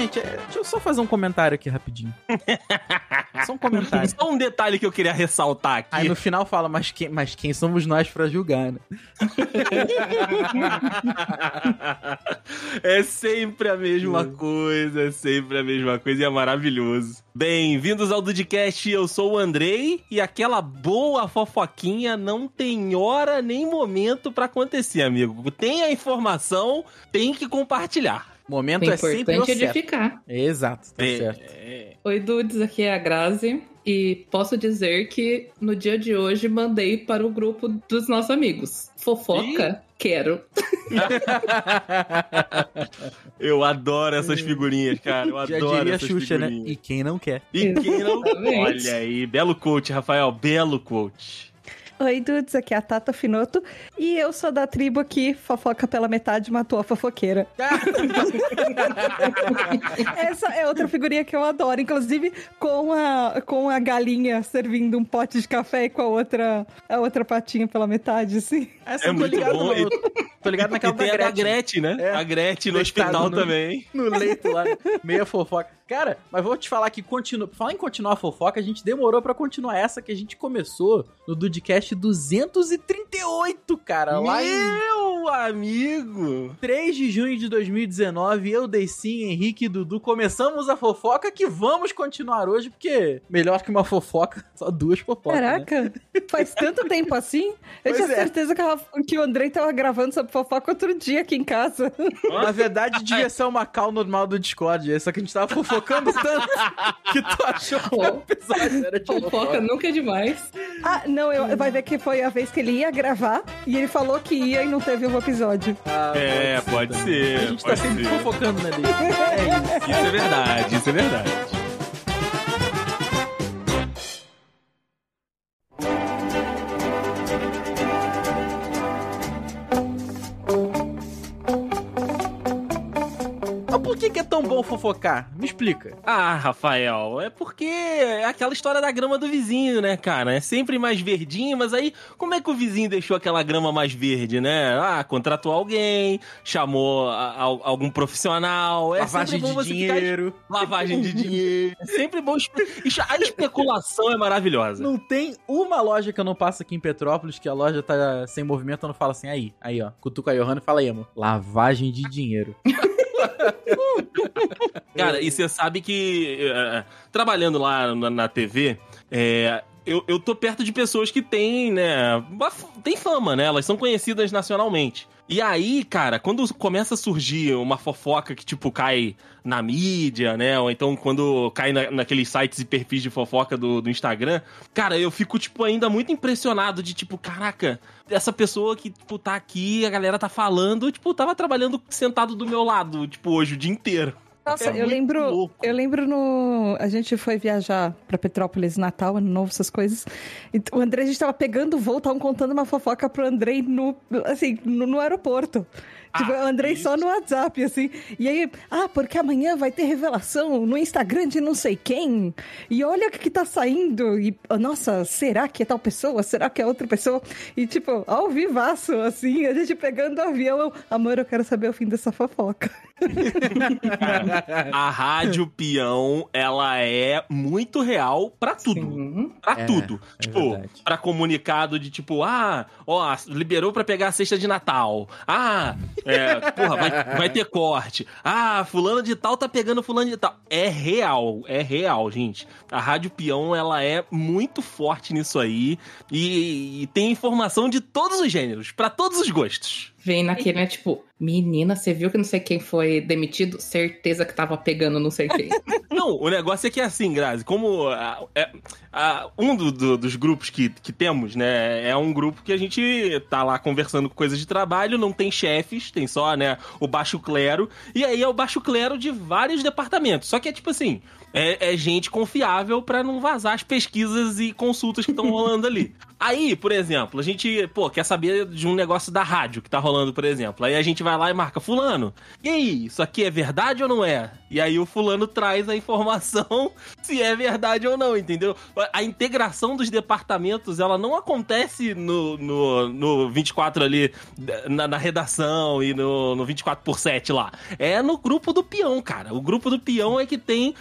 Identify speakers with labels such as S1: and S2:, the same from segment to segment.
S1: Gente, é, deixa eu só fazer um comentário aqui rapidinho. Só um comentário.
S2: Só um detalhe que eu queria ressaltar aqui.
S1: Aí no final fala, mas quem, mas quem somos nós pra julgar, né?
S2: é sempre a mesma coisa, é sempre a mesma coisa e é maravilhoso. Bem-vindos ao Dudcast, eu sou o Andrei e aquela boa fofoquinha não tem hora nem momento pra acontecer, amigo. Tem a informação, tem que compartilhar.
S1: O momento
S3: O
S1: é sempre o
S3: importante é
S1: certo.
S3: edificar.
S1: Exato, tá
S2: É,
S1: certo.
S2: é,
S3: Oi, Dudes, aqui é a Grazi. E posso dizer que no dia de hoje mandei para o grupo dos nossos amigos. Fofoca? Quero.
S2: eu adoro essas figurinhas, cara. Eu
S1: Já
S2: adoro
S1: diria
S2: essas
S1: Xuxa, né?
S2: figurinhas.
S1: E quem não quer?
S2: E quem não.
S3: Exatamente.
S2: Olha aí, belo coach, Rafael, belo coach.
S4: Oi, dudes, aqui é a Tata Finoto e eu sou da tribo que fofoca pela metade matou a fofoqueira. Essa é outra figurinha que eu adoro, inclusive com a, com a galinha servindo um pote de café e com a outra, a outra patinha pela metade, assim.
S1: Essa
S2: É
S1: eu tô
S2: muito
S1: ligado,
S2: bom.
S1: no- tô ligado naquela
S2: E tem a
S1: da Gretchen.
S2: Gretchen, né?
S1: É.
S2: A Gretchen no
S1: Deitado
S2: hospital
S1: no-
S2: também.
S1: no leito lá, meia fofoca. Cara, mas vou te falar que continua, falar em continuar a fofoca, a gente demorou pra continuar essa que a gente começou no Dudcast 238, cara, lá em
S2: Meu amigo!
S1: 3 de junho de 2019, eu, Deicin, Henrique e Dudu começamos a fofoca que vamos continuar hoje, porque melhor que uma fofoca, só duas fofocas, né?
S4: Caraca, faz tanto tempo assim. Eu
S1: Pois
S4: tinha
S1: é.
S4: certeza que, ela- que o Andrei tava gravando sobre fofoca outro dia aqui em casa.
S1: Na verdade, devia ser uma call normal do Discord, só que a gente tava fofocando tanto que tu achou que o episódio era de
S3: Fofoca nunca é demais.
S4: Ah, não, eu, vai ver que foi a vez que ele ia gravar e ele falou que ia e não teve um episódio.
S1: Ah,
S2: É, pode ser.
S1: A gente tá
S2: pode
S1: sempre
S2: ser.
S1: fofocando, né? É isso.
S2: Isso é verdade, isso é verdade.
S1: Por que, que é tão bom fofocar? Me explica.
S2: Ah, Rafael, é porque é aquela história da grama do vizinho, né, cara? É sempre mais verdinho, mas aí como é que o vizinho deixou aquela grama mais verde, né? Ah, contratou alguém, chamou a- a- algum profissional. É
S1: Lavagem de
S2: você ficar
S1: dinheiro.
S2: Lavagem de dinheiro. É sempre bom. A especulação é maravilhosa.
S1: Não tem uma loja que eu não passo aqui em Petrópolis que a loja tá sem movimento, eu não falo assim, aí, aí, ó. Cutuca a Johanna e fala aí, amor. Lavagem de dinheiro.
S2: Cara, e você sabe que eh, trabalhando lá na, na TV, é, eu, eu tô perto de pessoas que têm, né? Tem fama, né? Elas são conhecidas nacionalmente. E aí, cara, quando começa a surgir uma fofoca que, tipo, cai na mídia, né? Ou então quando cai na, naqueles sites e perfis de fofoca do, do Instagram, cara, eu fico, tipo, ainda muito impressionado de, tipo, caraca, essa pessoa que, tipo, tá aqui, a galera tá falando, tipo, tava trabalhando sentado do meu lado, tipo, hoje o dia inteiro.
S4: Nossa,
S2: É
S4: eu lembro.
S2: louco.
S4: Eu lembro no. A gente foi viajar pra Petrópolis, Natal, Ano Novo, essas coisas. E o André, a gente tava pegando o voo, estavam contando uma fofoca pro Andrei no, assim, no, no aeroporto. Tipo,
S2: Ah,
S4: o Andrei só no WhatsApp, assim. E aí, ah, porque amanhã vai ter revelação no Instagram de não sei quem. E olha o que, que tá saindo. E, nossa, será que é tal pessoa? Será que é outra pessoa? E, tipo, ao vivaço, assim, a gente pegando o avião. Eu, Amor, eu quero saber o fim dessa fofoca.
S2: A rádio peão, ela é muito real pra tudo.
S3: Sim.
S2: Pra
S1: É,
S2: tudo.
S1: é
S2: tipo,
S1: verdade.
S2: pra comunicado de tipo, ah, ó, liberou pra pegar a cesta de Natal. Ah, é, porra, vai, vai ter corte. Ah, fulano de tal tá pegando fulano de tal. É real, é real, gente. A rádio peão, ela é muito forte nisso aí e, e tem informação de todos os gêneros, pra todos os gostos.
S3: Vem naquele, né? Tipo, menina, você viu que não sei quem foi demitido? Certeza que tava pegando não sei quem.
S2: Não, o negócio é que é assim, Grazi, como ah, é, ah, um do- do- dos grupos que, que temos, né, é um grupo que a gente tá lá conversando com coisas de trabalho, não tem chefes, tem só, né, o baixo clero, e aí é o baixo clero de vários departamentos. Só que é tipo assim, é, é gente confiável pra não vazar as pesquisas e consultas que estão rolando ali. Aí, por exemplo, a gente, pô, quer saber de um negócio da rádio que tá rolando, por exemplo. Aí a gente vai lá e marca, fulano, e aí, isso aqui é verdade ou não é? E aí o fulano traz a informação se é verdade ou não, entendeu? A integração dos departamentos, ela não acontece no, no, no 24 ali, na, na redação e no, no 24 por 7 lá. É no grupo do peão, cara. O grupo do peão é que tem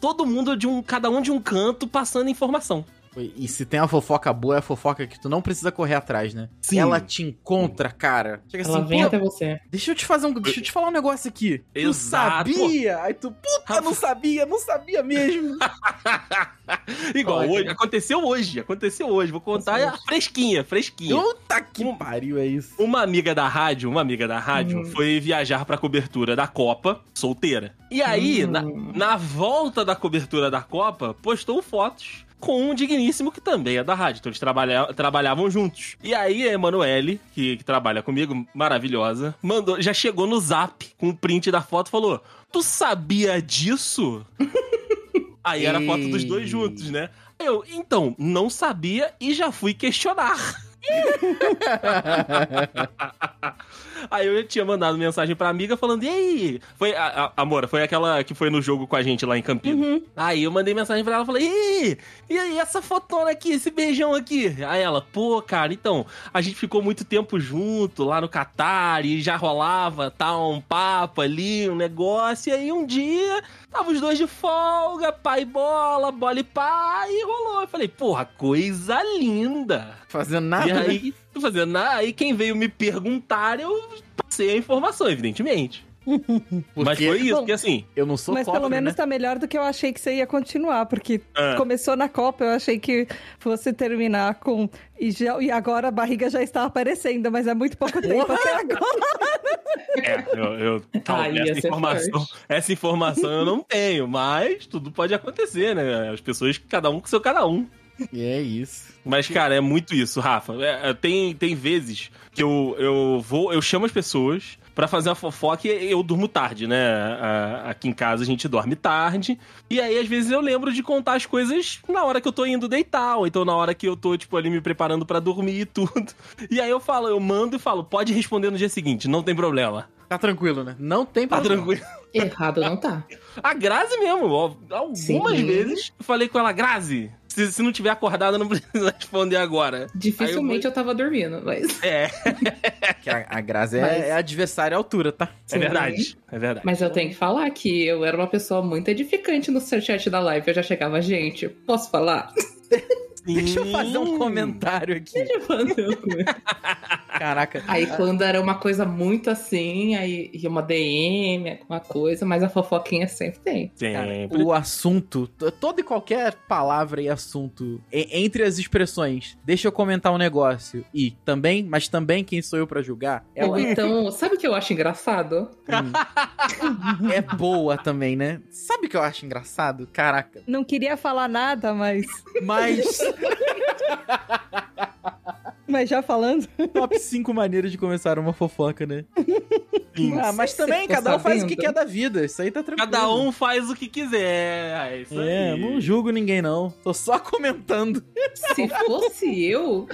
S2: todo mundo de um, cada um de um canto passando informação.
S1: E se tem uma fofoca boa, é a fofoca que tu não precisa correr atrás, né?
S2: Sim.
S1: Ela te encontra, cara. Chega
S3: Ela
S1: assim,
S3: vem até você.
S1: deixa eu te fazer um. Deixa eu te falar um negócio aqui. Tu
S2: Exato.
S1: sabia? Aí tu, puta, não sabia, não sabia mesmo.
S2: Igual
S3: Ótimo.
S2: hoje, aconteceu hoje, aconteceu hoje. Vou contar é fresquinha, fresquinha.
S1: Puta que pariu, é isso.
S2: Uma amiga da rádio, uma amiga da rádio,
S3: Hum.
S2: foi viajar pra cobertura da Copa, solteira. E aí,
S3: Hum.
S2: na, na volta da cobertura da Copa, postou fotos com um digníssimo que também é da rádio. Então eles trabalha, trabalhavam juntos. E aí a Emanuele, que, que trabalha comigo, maravilhosa, mandou, já chegou no zap com o print da foto e falou: Tu sabia disso? aí era a foto dos dois juntos, né? Eu, então, não sabia e já fui questionar. Aí eu tinha mandado mensagem pra amiga falando, e aí? Foi, a, a, Amora, foi aquela que foi no jogo com a gente lá em Campinas. Aí eu mandei mensagem pra ela, falei, e aí? E aí, essa fotona aqui, esse beijão aqui? Aí ela, pô, cara, então, a gente ficou muito tempo junto lá no Catar e já rolava, tá, um papo ali, um negócio, e aí um dia... Tava os dois de folga, pai bola, bola e pá, e rolou. Eu falei, porra, coisa linda.
S1: Fazendo nada.
S2: E
S1: né?
S2: aí, tô fazendo nada. Aí quem veio me perguntar, eu passei a informação, evidentemente. Mas
S1: Porque-
S2: foi isso,
S4: Bom,
S2: porque assim.
S1: Eu não sou
S4: Mas pelo menos
S1: né?
S4: tá melhor do que eu achei que você ia continuar, porque
S2: Ah.
S4: começou na Copa, eu achei que fosse terminar com. E, já- e agora a barriga já está aparecendo, mas é muito pouco tempo até agora.
S2: É, eu, eu
S3: Ai, ia
S2: essa informação,
S3: forte.
S2: essa informação eu não tenho, mas tudo pode acontecer, né? As pessoas, cada um com seu cada um.
S1: E é isso.
S2: Mas, cara, é muito isso, Rafa. É, é, tem, tem vezes que eu, eu vou, eu chamo as pessoas pra fazer uma fofoca e eu durmo tarde, né? Aqui em casa a gente dorme tarde. E aí, às vezes, eu lembro de contar as coisas na hora que eu tô indo deitar, ou então na hora que eu tô, tipo, ali me preparando pra dormir e tudo. E aí eu falo, eu mando e falo, pode responder no dia seguinte, não tem problema.
S1: Tá tranquilo, né? Não tem
S2: Tá
S1: problema.
S2: tranquilo.
S3: Errado não tá.
S2: A Grazi mesmo, ó, algumas
S3: Sim.
S2: vezes eu falei com ela, Grazi, se, se não tiver acordada, não precisa responder agora.
S3: Dificilmente eu tava dormindo, mas.
S2: É,
S1: a, a Grazi é,
S3: Mas-
S1: é adversária à altura, tá?
S2: é verdade, é verdade.
S3: Mas eu tenho que falar que eu era uma pessoa muito edificante no chat da live. Eu já chegava, gente, posso falar?
S1: Deixa eu fazer um
S2: Sim.
S1: comentário aqui.
S3: Deixa eu fazer um comentário.
S1: Caraca.
S3: Aí quando era uma coisa muito assim, aí ia uma DM, alguma coisa, mas a fofoquinha sempre tem.
S2: Sempre.
S1: o assunto, toda e qualquer palavra e assunto, entre as expressões, deixa eu comentar um negócio, e também, mas também quem sou eu pra julgar,
S3: Ou
S1: ela
S3: então, sabe o que eu acho engraçado?
S1: é boa também, né? Sabe o que eu acho engraçado? Caraca.
S4: Não queria falar nada, mas.
S1: Mas
S4: Mas já falando.
S1: top 5 maneiras de começar uma fofoca, né?
S2: Sim.
S1: Ah, mas também
S3: você
S1: cada um
S3: tá
S1: faz o que quer da vida. Isso aí tá tranquilo.
S2: Cada um faz o que quiser. É isso
S1: É,
S2: aí.
S1: não julgo ninguém não. Tô só comentando.
S3: Se fosse eu,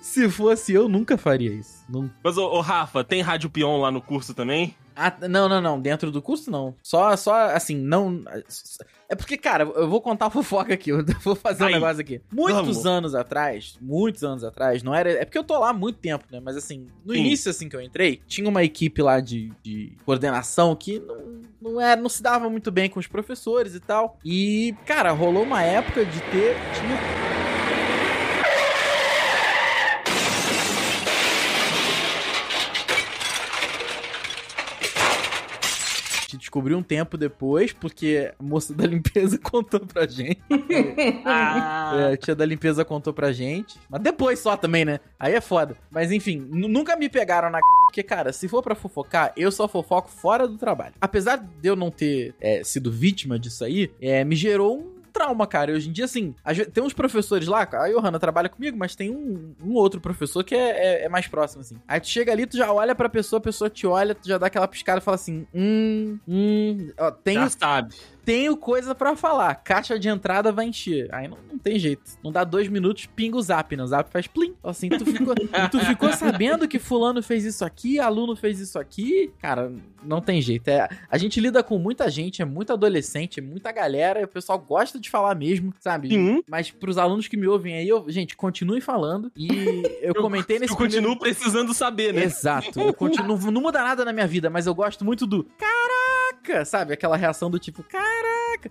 S1: Se fosse eu, nunca faria isso. Não...
S2: Mas, ô, ô, Rafa, tem Rádio Peão lá no curso também?
S1: Ah, não, não, não. Dentro do curso, não. Só, só assim, não. É porque, cara, eu vou contar a fofoca aqui. Eu vou fazer um
S2: Ai,
S1: negócio aqui. Muitos
S2: vamos.
S1: anos atrás, muitos anos atrás, não era. É porque eu tô lá há muito tempo, né? Mas assim, no
S2: Sim.
S1: início, assim que eu entrei, tinha uma equipe lá de, de coordenação que não, não, era, não se dava muito bem com os professores e tal. E, cara, rolou uma época de ter. Tinha gente descobriu um tempo depois, porque a moça da limpeza contou pra gente.
S2: Ah,
S1: É, a tia da limpeza contou pra gente. Mas depois só também, né? Aí é foda. Mas enfim, nu- nunca me pegaram na. Porque, cara, se for pra fofocar, eu só fofoco fora do trabalho. Apesar de eu não ter é, sido vítima disso aí, é, me gerou um trauma, cara. Hoje em dia, assim, tem uns professores lá, a Johanna trabalha comigo, mas tem um, um outro professor que é, é- é mais próximo, assim. Aí tu chega ali, tu já olha pra pessoa, a pessoa te olha, tu já dá aquela piscada e fala assim: hum, hum, ó, tem
S2: já sabe.
S1: Tenho coisa pra falar. Caixa de entrada vai encher. Aí não, não tem jeito. Não dá dois minutos, pinga o zap, né? O zap faz plim. Assim, tu ficou, tu ficou sabendo que fulano fez isso aqui, aluno fez isso aqui. Cara, não tem jeito. É, a gente lida com muita gente, é muito adolescente, é muita galera, e o pessoal gosta de falar mesmo, sabe?
S2: Sim.
S1: Mas pros alunos que me ouvem aí, eu, gente, continue falando. E eu comentei nesse
S2: Eu continuo precisando saber, né?
S1: Exato. Eu continuo, não muda nada na minha vida, mas eu gosto muito do caraca, sabe? Aquela reação do tipo, caraca.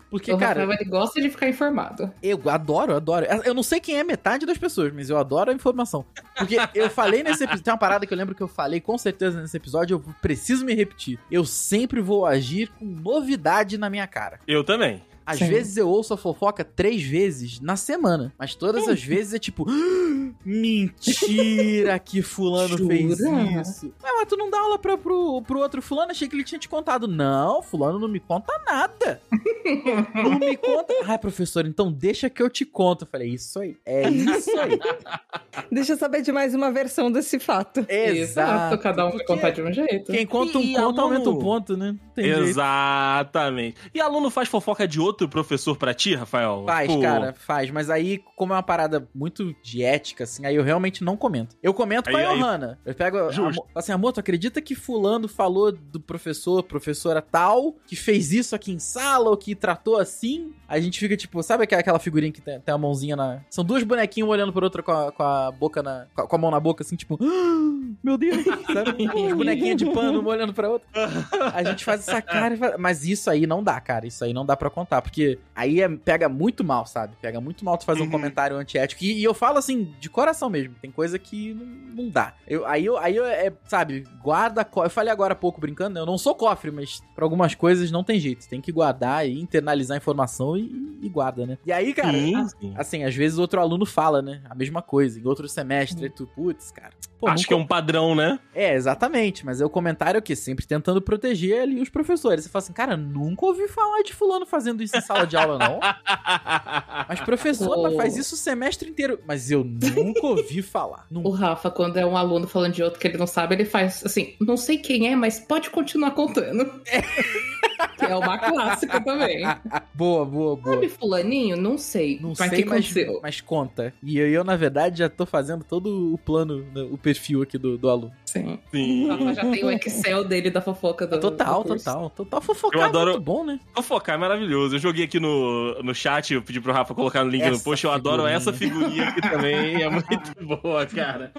S1: Porque,
S3: o
S1: cara,
S3: Rafael ele gosta de ficar informado.
S1: eu adoro, eu adoro. Eu não sei quem é metade das pessoas, mas eu adoro a informação. Porque eu falei nesse episódio, tem uma parada que eu lembro que eu falei com certeza nesse episódio, eu preciso me repetir. Eu sempre vou agir com novidade na minha cara.
S2: Eu também.
S1: Às
S3: Sim.
S1: vezes eu ouço a fofoca três vezes na semana, mas todas as vezes é tipo, "Ah, mentira que fulano
S3: Jura?
S1: fez isso. Ué, mas tu não dá aula pra, pro, pro outro fulano? Achei que ele tinha te contado. Não, fulano não me conta nada. não me conta. Ai, professor, então deixa que eu te conto. Eu falei, isso aí, é isso aí.
S4: Deixa eu saber de mais uma versão desse fato.
S1: Exato.
S3: Cada um vai contar de um jeito.
S1: Quem conta um
S2: E
S1: conto
S2: aluno?
S1: aumenta um ponto, né? Tem jeito.
S2: Exatamente. E aluno faz fofoca de outro professor pra ti, Rafael?
S1: Faz,
S2: Tipo,
S1: cara, faz. Mas aí, como é uma parada muito de ética, assim, aí eu realmente não comento. Eu comento com
S2: Aí-
S1: a
S2: aí-
S1: Johanna. Eu pego. a-
S2: Justo.
S1: a- assim, amor, tu acredita que fulano falou do professor, professora tal, que fez isso aqui em sala, ou que tratou assim? A gente fica, tipo, sabe aquela- figurinha que tem, tem a mãozinha na. São duas bonequinhas um olhando pro outro com a, com a boca na. Com a, com a mão na boca, assim, tipo. "Ah, Meu Deus! Sabe? As bonequinhas de pano, uma olhando pra outra. A gente faz essa cara e fala- Mas isso aí não dá, cara. Isso aí não dá pra contar. Porque aí é- pega muito mal, sabe? Pega muito mal tu fazer um
S2: Uhum.
S1: comentário antiético. E, e eu falo assim, de coração mesmo. Tem coisa que não, não dá. Eu, aí eu, aí eu é, sabe, guarda. Eu falei agora há pouco brincando, né? Eu não sou cofre, mas pra algumas coisas não tem jeito. Tem que guardar e internalizar a informação e, e guarda, né? E aí, cara.
S2: Sim, sim.
S1: Assim, às vezes outro aluno fala, né? A mesma coisa. Em outro semestre, tu, putz, cara. Pô,
S2: Acho que é um padrão, né?
S1: é, exatamente. Mas é o comentário que sempre tentando proteger ali os professores. Você fala assim, cara, nunca ouvi falar de fulano fazendo isso em sala de aula, não. Mas professor,
S3: O-
S1: mas faz isso o semestre inteiro. Mas eu nunca ouvi falar.
S3: O
S1: Nunca.
S3: Rafa, quando é um aluno falando de outro que ele não sabe, ele faz assim, não sei quem é, mas pode continuar contando. que é uma clássica também.
S1: boa, boa, boa.
S3: Sabe fulaninho? Não sei.
S1: Não
S3: mas
S1: sei,
S3: que
S1: mas,
S3: aconteceu?
S1: mas conta. E eu, eu, na verdade, já tô fazendo todo o plano, né, o perfil aqui do, do aluno.
S3: Sim.
S2: Sim.
S3: O Rafa já tem o Excel dele da fofoca do
S1: total,
S3: do
S1: total. Total fofocar
S2: Eu
S1: é
S2: adoro-
S1: muito bom, né?
S2: Fofocar é maravilhoso. Eu joguei aqui no, no chat, eu pedi pro Rafa colocar no link no
S1: Essa
S2: post. Eu adoro
S1: figurinha.
S2: essa figurinha aqui também. É muito boa, cara.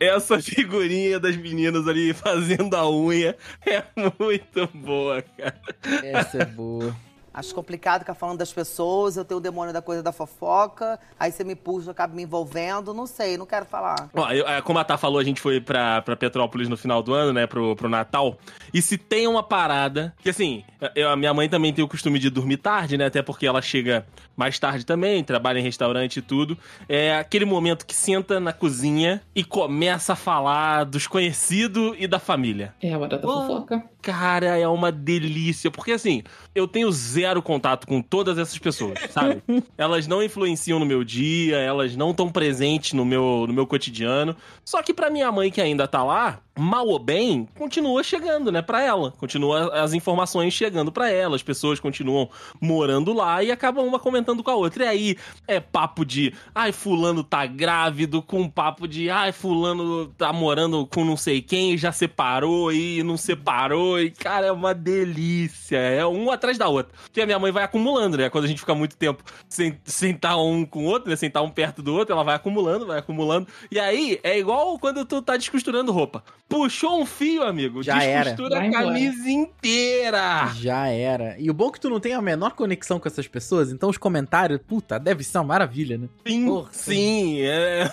S2: Essa figurinha das meninas ali fazendo a unha é muito boa, cara.
S1: Essa é boa.
S5: Acho complicado ficar falando das pessoas, eu tenho o demônio da coisa da fofoca, aí você me puxa, eu acabo me envolvendo, não sei, não quero falar.
S2: Ó, eu- é, como a Tá falou, a gente foi pra, pra Petrópolis no final do ano, né, pro, pro Natal. E se tem uma parada, que assim, eu- a minha mãe também tem o costume de dormir tarde, né, até porque ela chega mais tarde também, trabalha em restaurante e tudo. É aquele momento que senta na cozinha e começa a falar dos conhecidos e da família.
S3: É a hora da
S2: Oh.
S3: fofoca.
S2: Cara, é uma delícia. Porque assim, eu tenho zero contato com todas essas pessoas, sabe? elas não influenciam no meu dia, elas não estão presentes no meu, no meu cotidiano. Só que pra minha mãe que ainda tá lá, mal ou bem, continua chegando, né, pra ela. Continua as informações chegando pra ela, as pessoas continuam morando lá e acabam uma comentando com a outra. E aí é papo de, ai, fulano tá grávido, com papo de, ai, fulano tá morando com não sei quem, já separou e não separou. E, cara, é uma delícia. É um atrás da outra. Porque a minha mãe vai acumulando, né? Quando a gente fica muito tempo sem sentar um com o outro, né? Sentar um perto do outro, ela vai acumulando, vai acumulando. E aí, é igual quando tu tá descosturando roupa. Puxou um fio, amigo,
S1: Já era.
S2: descostura
S3: Vai
S2: a camisa inteira.
S1: Já era. E o bom é que tu não tem a menor conexão com essas pessoas, então os comentários, puta, deve ser uma maravilha, né?
S2: Sim,
S1: Porra.
S2: sim, é.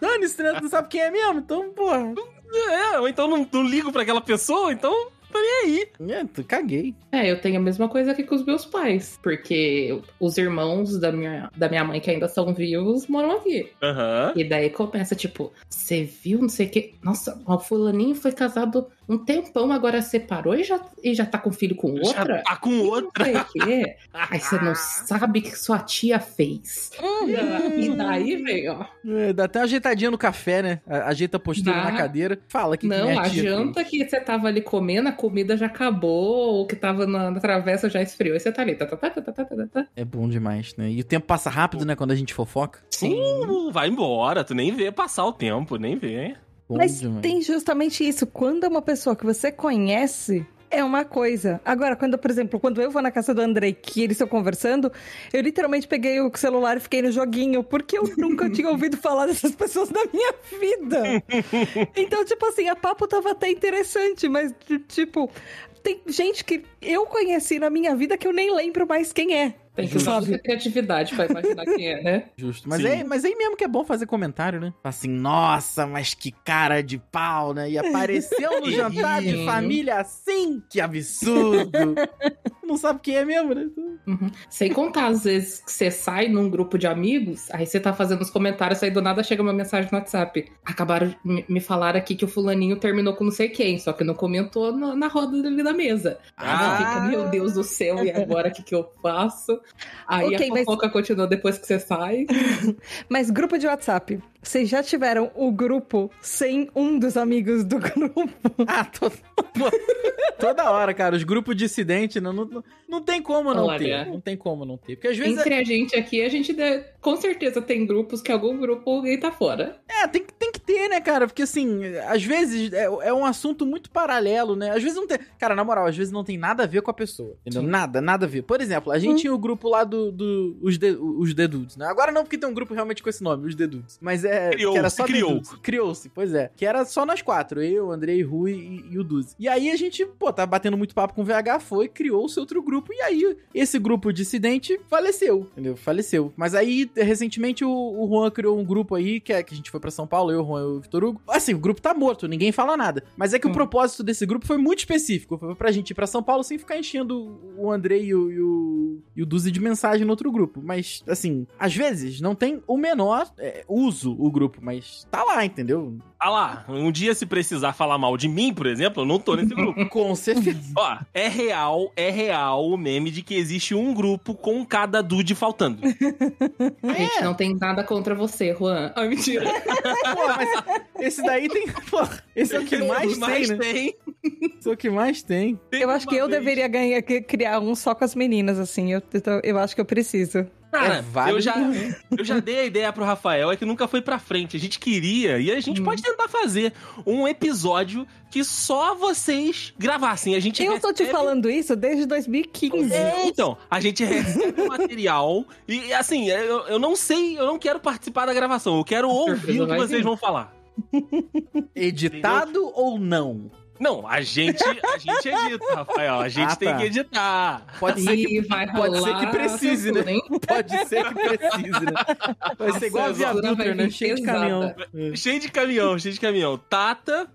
S1: Dane-se, né? Tu não sabe quem é mesmo, então, porra.
S2: É, ou então não, não ligo pra aquela pessoa, então tá nem aí.
S1: É, tu caguei.
S3: É, eu tenho a mesma coisa aqui com os meus pais. Porque os irmãos da minha, da minha mãe que ainda são vivos moram aqui.
S2: Aham.
S3: E daí começa, tipo, você viu, não sei o quê. Nossa, o fulaninho foi casado um tempão, agora separou e já, e já tá com filho com outra?
S2: Já tá com
S3: E
S2: outra.
S3: Não sei o quê. Aí você não sabe o que sua tia fez. E daí vem, ó.
S1: É, dá até uma ajeitadinha no café, né? Ajeita a postura
S3: Dá.
S1: na cadeira. Fala que que
S3: não,
S1: minha
S3: a janta
S1: fez.
S3: que você tava ali comendo, a comida já acabou, ou que tava na, na travessa já esfriou. Aí você tá ali. Tá, tá, tá, tá, tá, tá, tá.
S1: É bom demais, né? E o tempo passa rápido, né? Quando a gente fofoca.
S2: Uh, vai embora, tu nem vê passar o tempo, nem vê.
S1: Bom
S4: Mas
S1: demais.
S4: tem justamente isso. Quando é uma pessoa que você conhece, é uma coisa. Agora, quando, por exemplo, quando eu vou na casa do Andrei, que eles estão conversando, eu literalmente peguei o celular e fiquei no joguinho, porque eu nunca tinha ouvido falar dessas pessoas na minha vida. Então, tipo assim, a papo tava até interessante, mas, tipo, tem gente que eu conheci na minha vida que eu nem lembro mais quem é.
S3: Tem que usar muita criatividade pra imaginar quem é, né?
S1: Justo. Mas
S2: Sim.
S1: é, mas aí mesmo que é bom fazer comentário, né? Assim, nossa, mas que cara de pau, né? E apareceu no jantar de família assim? Que absurdo! Não sabe quem é mesmo, né?
S3: Uhum. Sem contar, às vezes, que você sai num grupo de amigos, aí você tá fazendo os comentários, aí do nada chega uma mensagem no WhatsApp. Acabaram de me falar aqui que o fulaninho terminou com não sei quem, só que não comentou na, na roda ali da mesa.
S1: Ah.
S3: fica, meu Deus do céu, e agora o que, que eu faço? Aí
S4: Ok,
S3: a
S4: mas-
S3: fofoca continua depois que você sai.
S4: Mas grupo de WhatsApp, vocês já tiveram o grupo sem um dos amigos do grupo?
S1: Ah, to- pô, toda hora, cara. Os grupos dissidentes não, não, não tem como não
S3: Olha.
S1: ter. Não tem como não ter. Porque às vezes.
S3: Entre a gente aqui, a gente com certeza tem grupos que algum grupo alguém tá fora.
S1: É, tem, que- tem que ter, né, cara? Porque assim, às vezes é, é um assunto muito paralelo, né? Às vezes não tem. Cara, na moral, às vezes não tem nada a ver com a pessoa. Entendeu?
S3: Sim.
S1: Nada, nada a ver. Por exemplo, a gente tinha o grupo lá do. do os, de, os Dedudes, né? Agora não, porque tem um grupo realmente com esse nome, os Dedudes. Mas é.
S2: Criou-se,
S1: que era só
S2: criou.
S1: Criou-se, pois é. Que era só nós quatro. Eu, Andrei, Rui e, e o Duzi. E aí a gente, pô, tá batendo muito papo com o VH, foi, criou-se outro grupo. E aí esse grupo dissidente faleceu, entendeu? Faleceu. Mas aí, recentemente, o, o Juan criou um grupo aí, que, é, que a gente foi pra São Paulo, eu, o Juan e o Vitor Hugo. Assim, o grupo tá morto, ninguém fala nada. Mas é que o
S3: Hum.
S1: propósito desse grupo foi muito específico. Foi pra gente ir pra São Paulo sem ficar enchendo o Andrei e o, e o, e o Duzi de mensagem no outro grupo. Mas, assim, às vezes não tem o menor é, uso o grupo, mas tá lá, entendeu?
S2: Ah lá, um dia se precisar falar mal de mim, por exemplo, eu não tô nesse grupo.
S1: Com certeza.
S2: Ó, é real, é real o meme de que existe um grupo com cada dude faltando.
S3: A gente não tem nada contra você, Juan. Ai, mentira.
S1: Pô, mas esse daí tem. Pô, esse é o que mais tem, né?
S2: tem.
S1: Esse é o que mais tem.
S2: Tem
S4: Eu acho que eu
S2: vez-
S4: deveria ganhar, criar um só com as meninas, assim. Eu, eu, eu acho que eu preciso.
S2: Cara,
S1: É válido
S2: eu, já, eu já dei a ideia pro Rafael, é que nunca foi pra frente. A gente queria, e a gente
S3: Hum.
S2: pode tentar fazer um episódio que só vocês gravassem. A gente
S4: Eu tô te
S2: recebe-
S4: falando isso desde 2015.
S2: É, então, a gente recebe o material e, assim, eu, eu não sei, eu não quero participar da gravação, eu quero ouvir o que vocês vão falar.
S1: Editado ou não?
S2: Não, a gente, a gente edita, Rafael, a gente
S1: Ah,
S2: tem
S1: tá.
S2: que editar.
S1: Pode ser que,
S3: vai
S1: pode ser que precise, né? Pode ser que precise, né? Vai ser igual a Via Dutra, né? Cheio de caminhão.
S2: Cheio de caminhão, cheio de caminhão. Tata,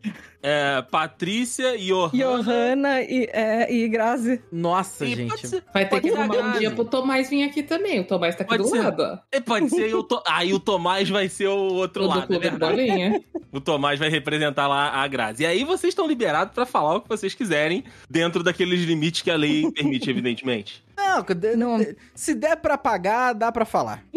S2: é, Patrícia e Johanna.
S4: Johanna e, é, e Grazi.
S1: Nossa,
S2: E
S1: gente.
S2: Ser,
S3: Vai ter que arrumar um dia pro Tomás vir aqui também. O Tomás tá aqui
S2: Pode
S3: do
S2: ser.
S3: lado, ó.
S2: É, pode ser, e o To- aí o Tomás vai ser o outro
S3: O do
S2: lado, é
S3: Clube do. Bolinha.
S2: O Tomás vai representar lá a Grazi. E aí vocês estão liberados pra falar o que vocês quiserem, dentro daqueles limites que a lei permite, evidentemente.
S1: Não, de-
S4: Não.
S1: se der pra pagar, dá pra falar.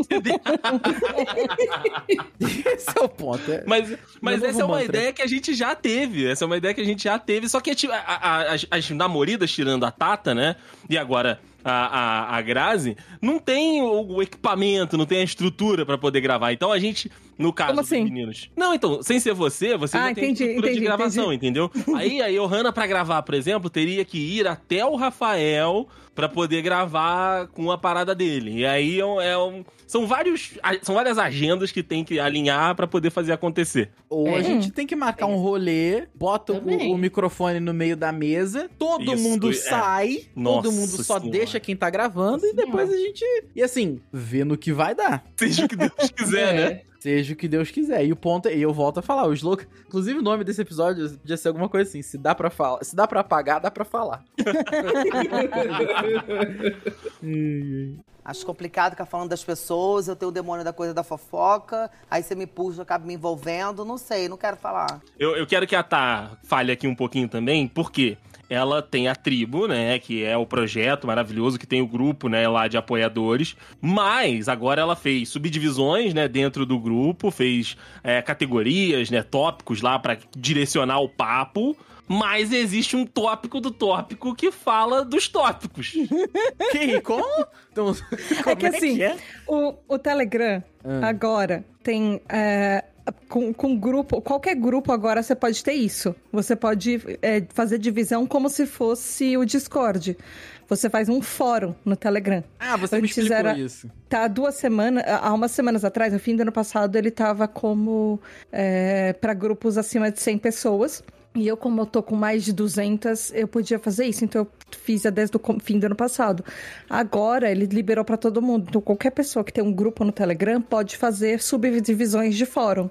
S1: Esse é o ponto. é-
S2: Mas, mas essa é uma ideia que a gente já teve. Essa é uma ideia que a gente já teve. Só que a- a- as, as namoridas, tirando a Tata, né? E agora a, a, a Grazi, não tem o, o equipamento, não tem a estrutura pra poder gravar. Então a gente, no caso
S4: Como
S2: dos
S4: assim?
S2: meninos. Não, então, sem ser você, você
S4: Ah,
S2: tem
S4: entendi,
S2: estrutura de
S4: entendi,
S2: gravação, entendeu? Aí a Johanna, pra gravar, por exemplo, teria que ir até o Rafael pra poder gravar com a parada dele. E aí é um- é um- são, vários, a- são várias agendas que tem que alinhar pra poder fazer acontecer.
S1: Ou a
S3: É.
S1: gente tem que marcar um rolê, bota o, o microfone no meio da mesa, todo
S2: Isso,
S1: mundo
S2: é.
S1: sai,
S2: Nossa
S1: todo mundo só
S2: Senhora.
S1: deixa quem tá gravando e depois a gente. E assim, vê no que vai dar.
S2: Seja o que Deus quiser, né?
S3: É.
S1: Seja o que Deus quiser. E o ponto é, e eu volto a falar, o slogan. Inclusive, o nome desse episódio podia ser alguma coisa assim: se dá pra falar, se dá para apagar, dá pra falar.
S5: Acho complicado ficar falando das pessoas, eu tenho o demônio da coisa da fofoca, aí você me puxa, eu acabo me envolvendo, não sei, não quero falar.
S2: Eu, eu quero que a Tá fale aqui um pouquinho também, porque ela tem a tribo, né? Que é o projeto maravilhoso, que tem o grupo, né? Lá de apoiadores. Mas agora ela fez subdivisões, né? Dentro do grupo, fez é, categorias, né? Tópicos lá para direcionar o papo. Mas existe um tópico do tópico que fala dos tópicos.
S1: Que? Como? Então, como
S4: É que assim,
S1: é?
S4: O, o Telegram
S1: Ah.
S4: agora tem. é, com, com grupo, qualquer grupo agora você pode ter isso. Você pode é, fazer divisão como se fosse o Discord. Você faz um fórum no Telegram.
S1: Ah, você me
S4: Antes
S1: explicou
S4: era-
S1: isso.
S4: Tá há duas semanas, há umas semanas atrás, no fim do ano passado, ele tava como é, para grupos acima de 100 pessoas. E eu, como eu tô com mais de 200, eu podia fazer isso. Então, eu fiz desde o fim do ano passado. Agora, ele liberou para todo mundo. Então, qualquer pessoa que tem um grupo no Telegram pode fazer subdivisões de fórum.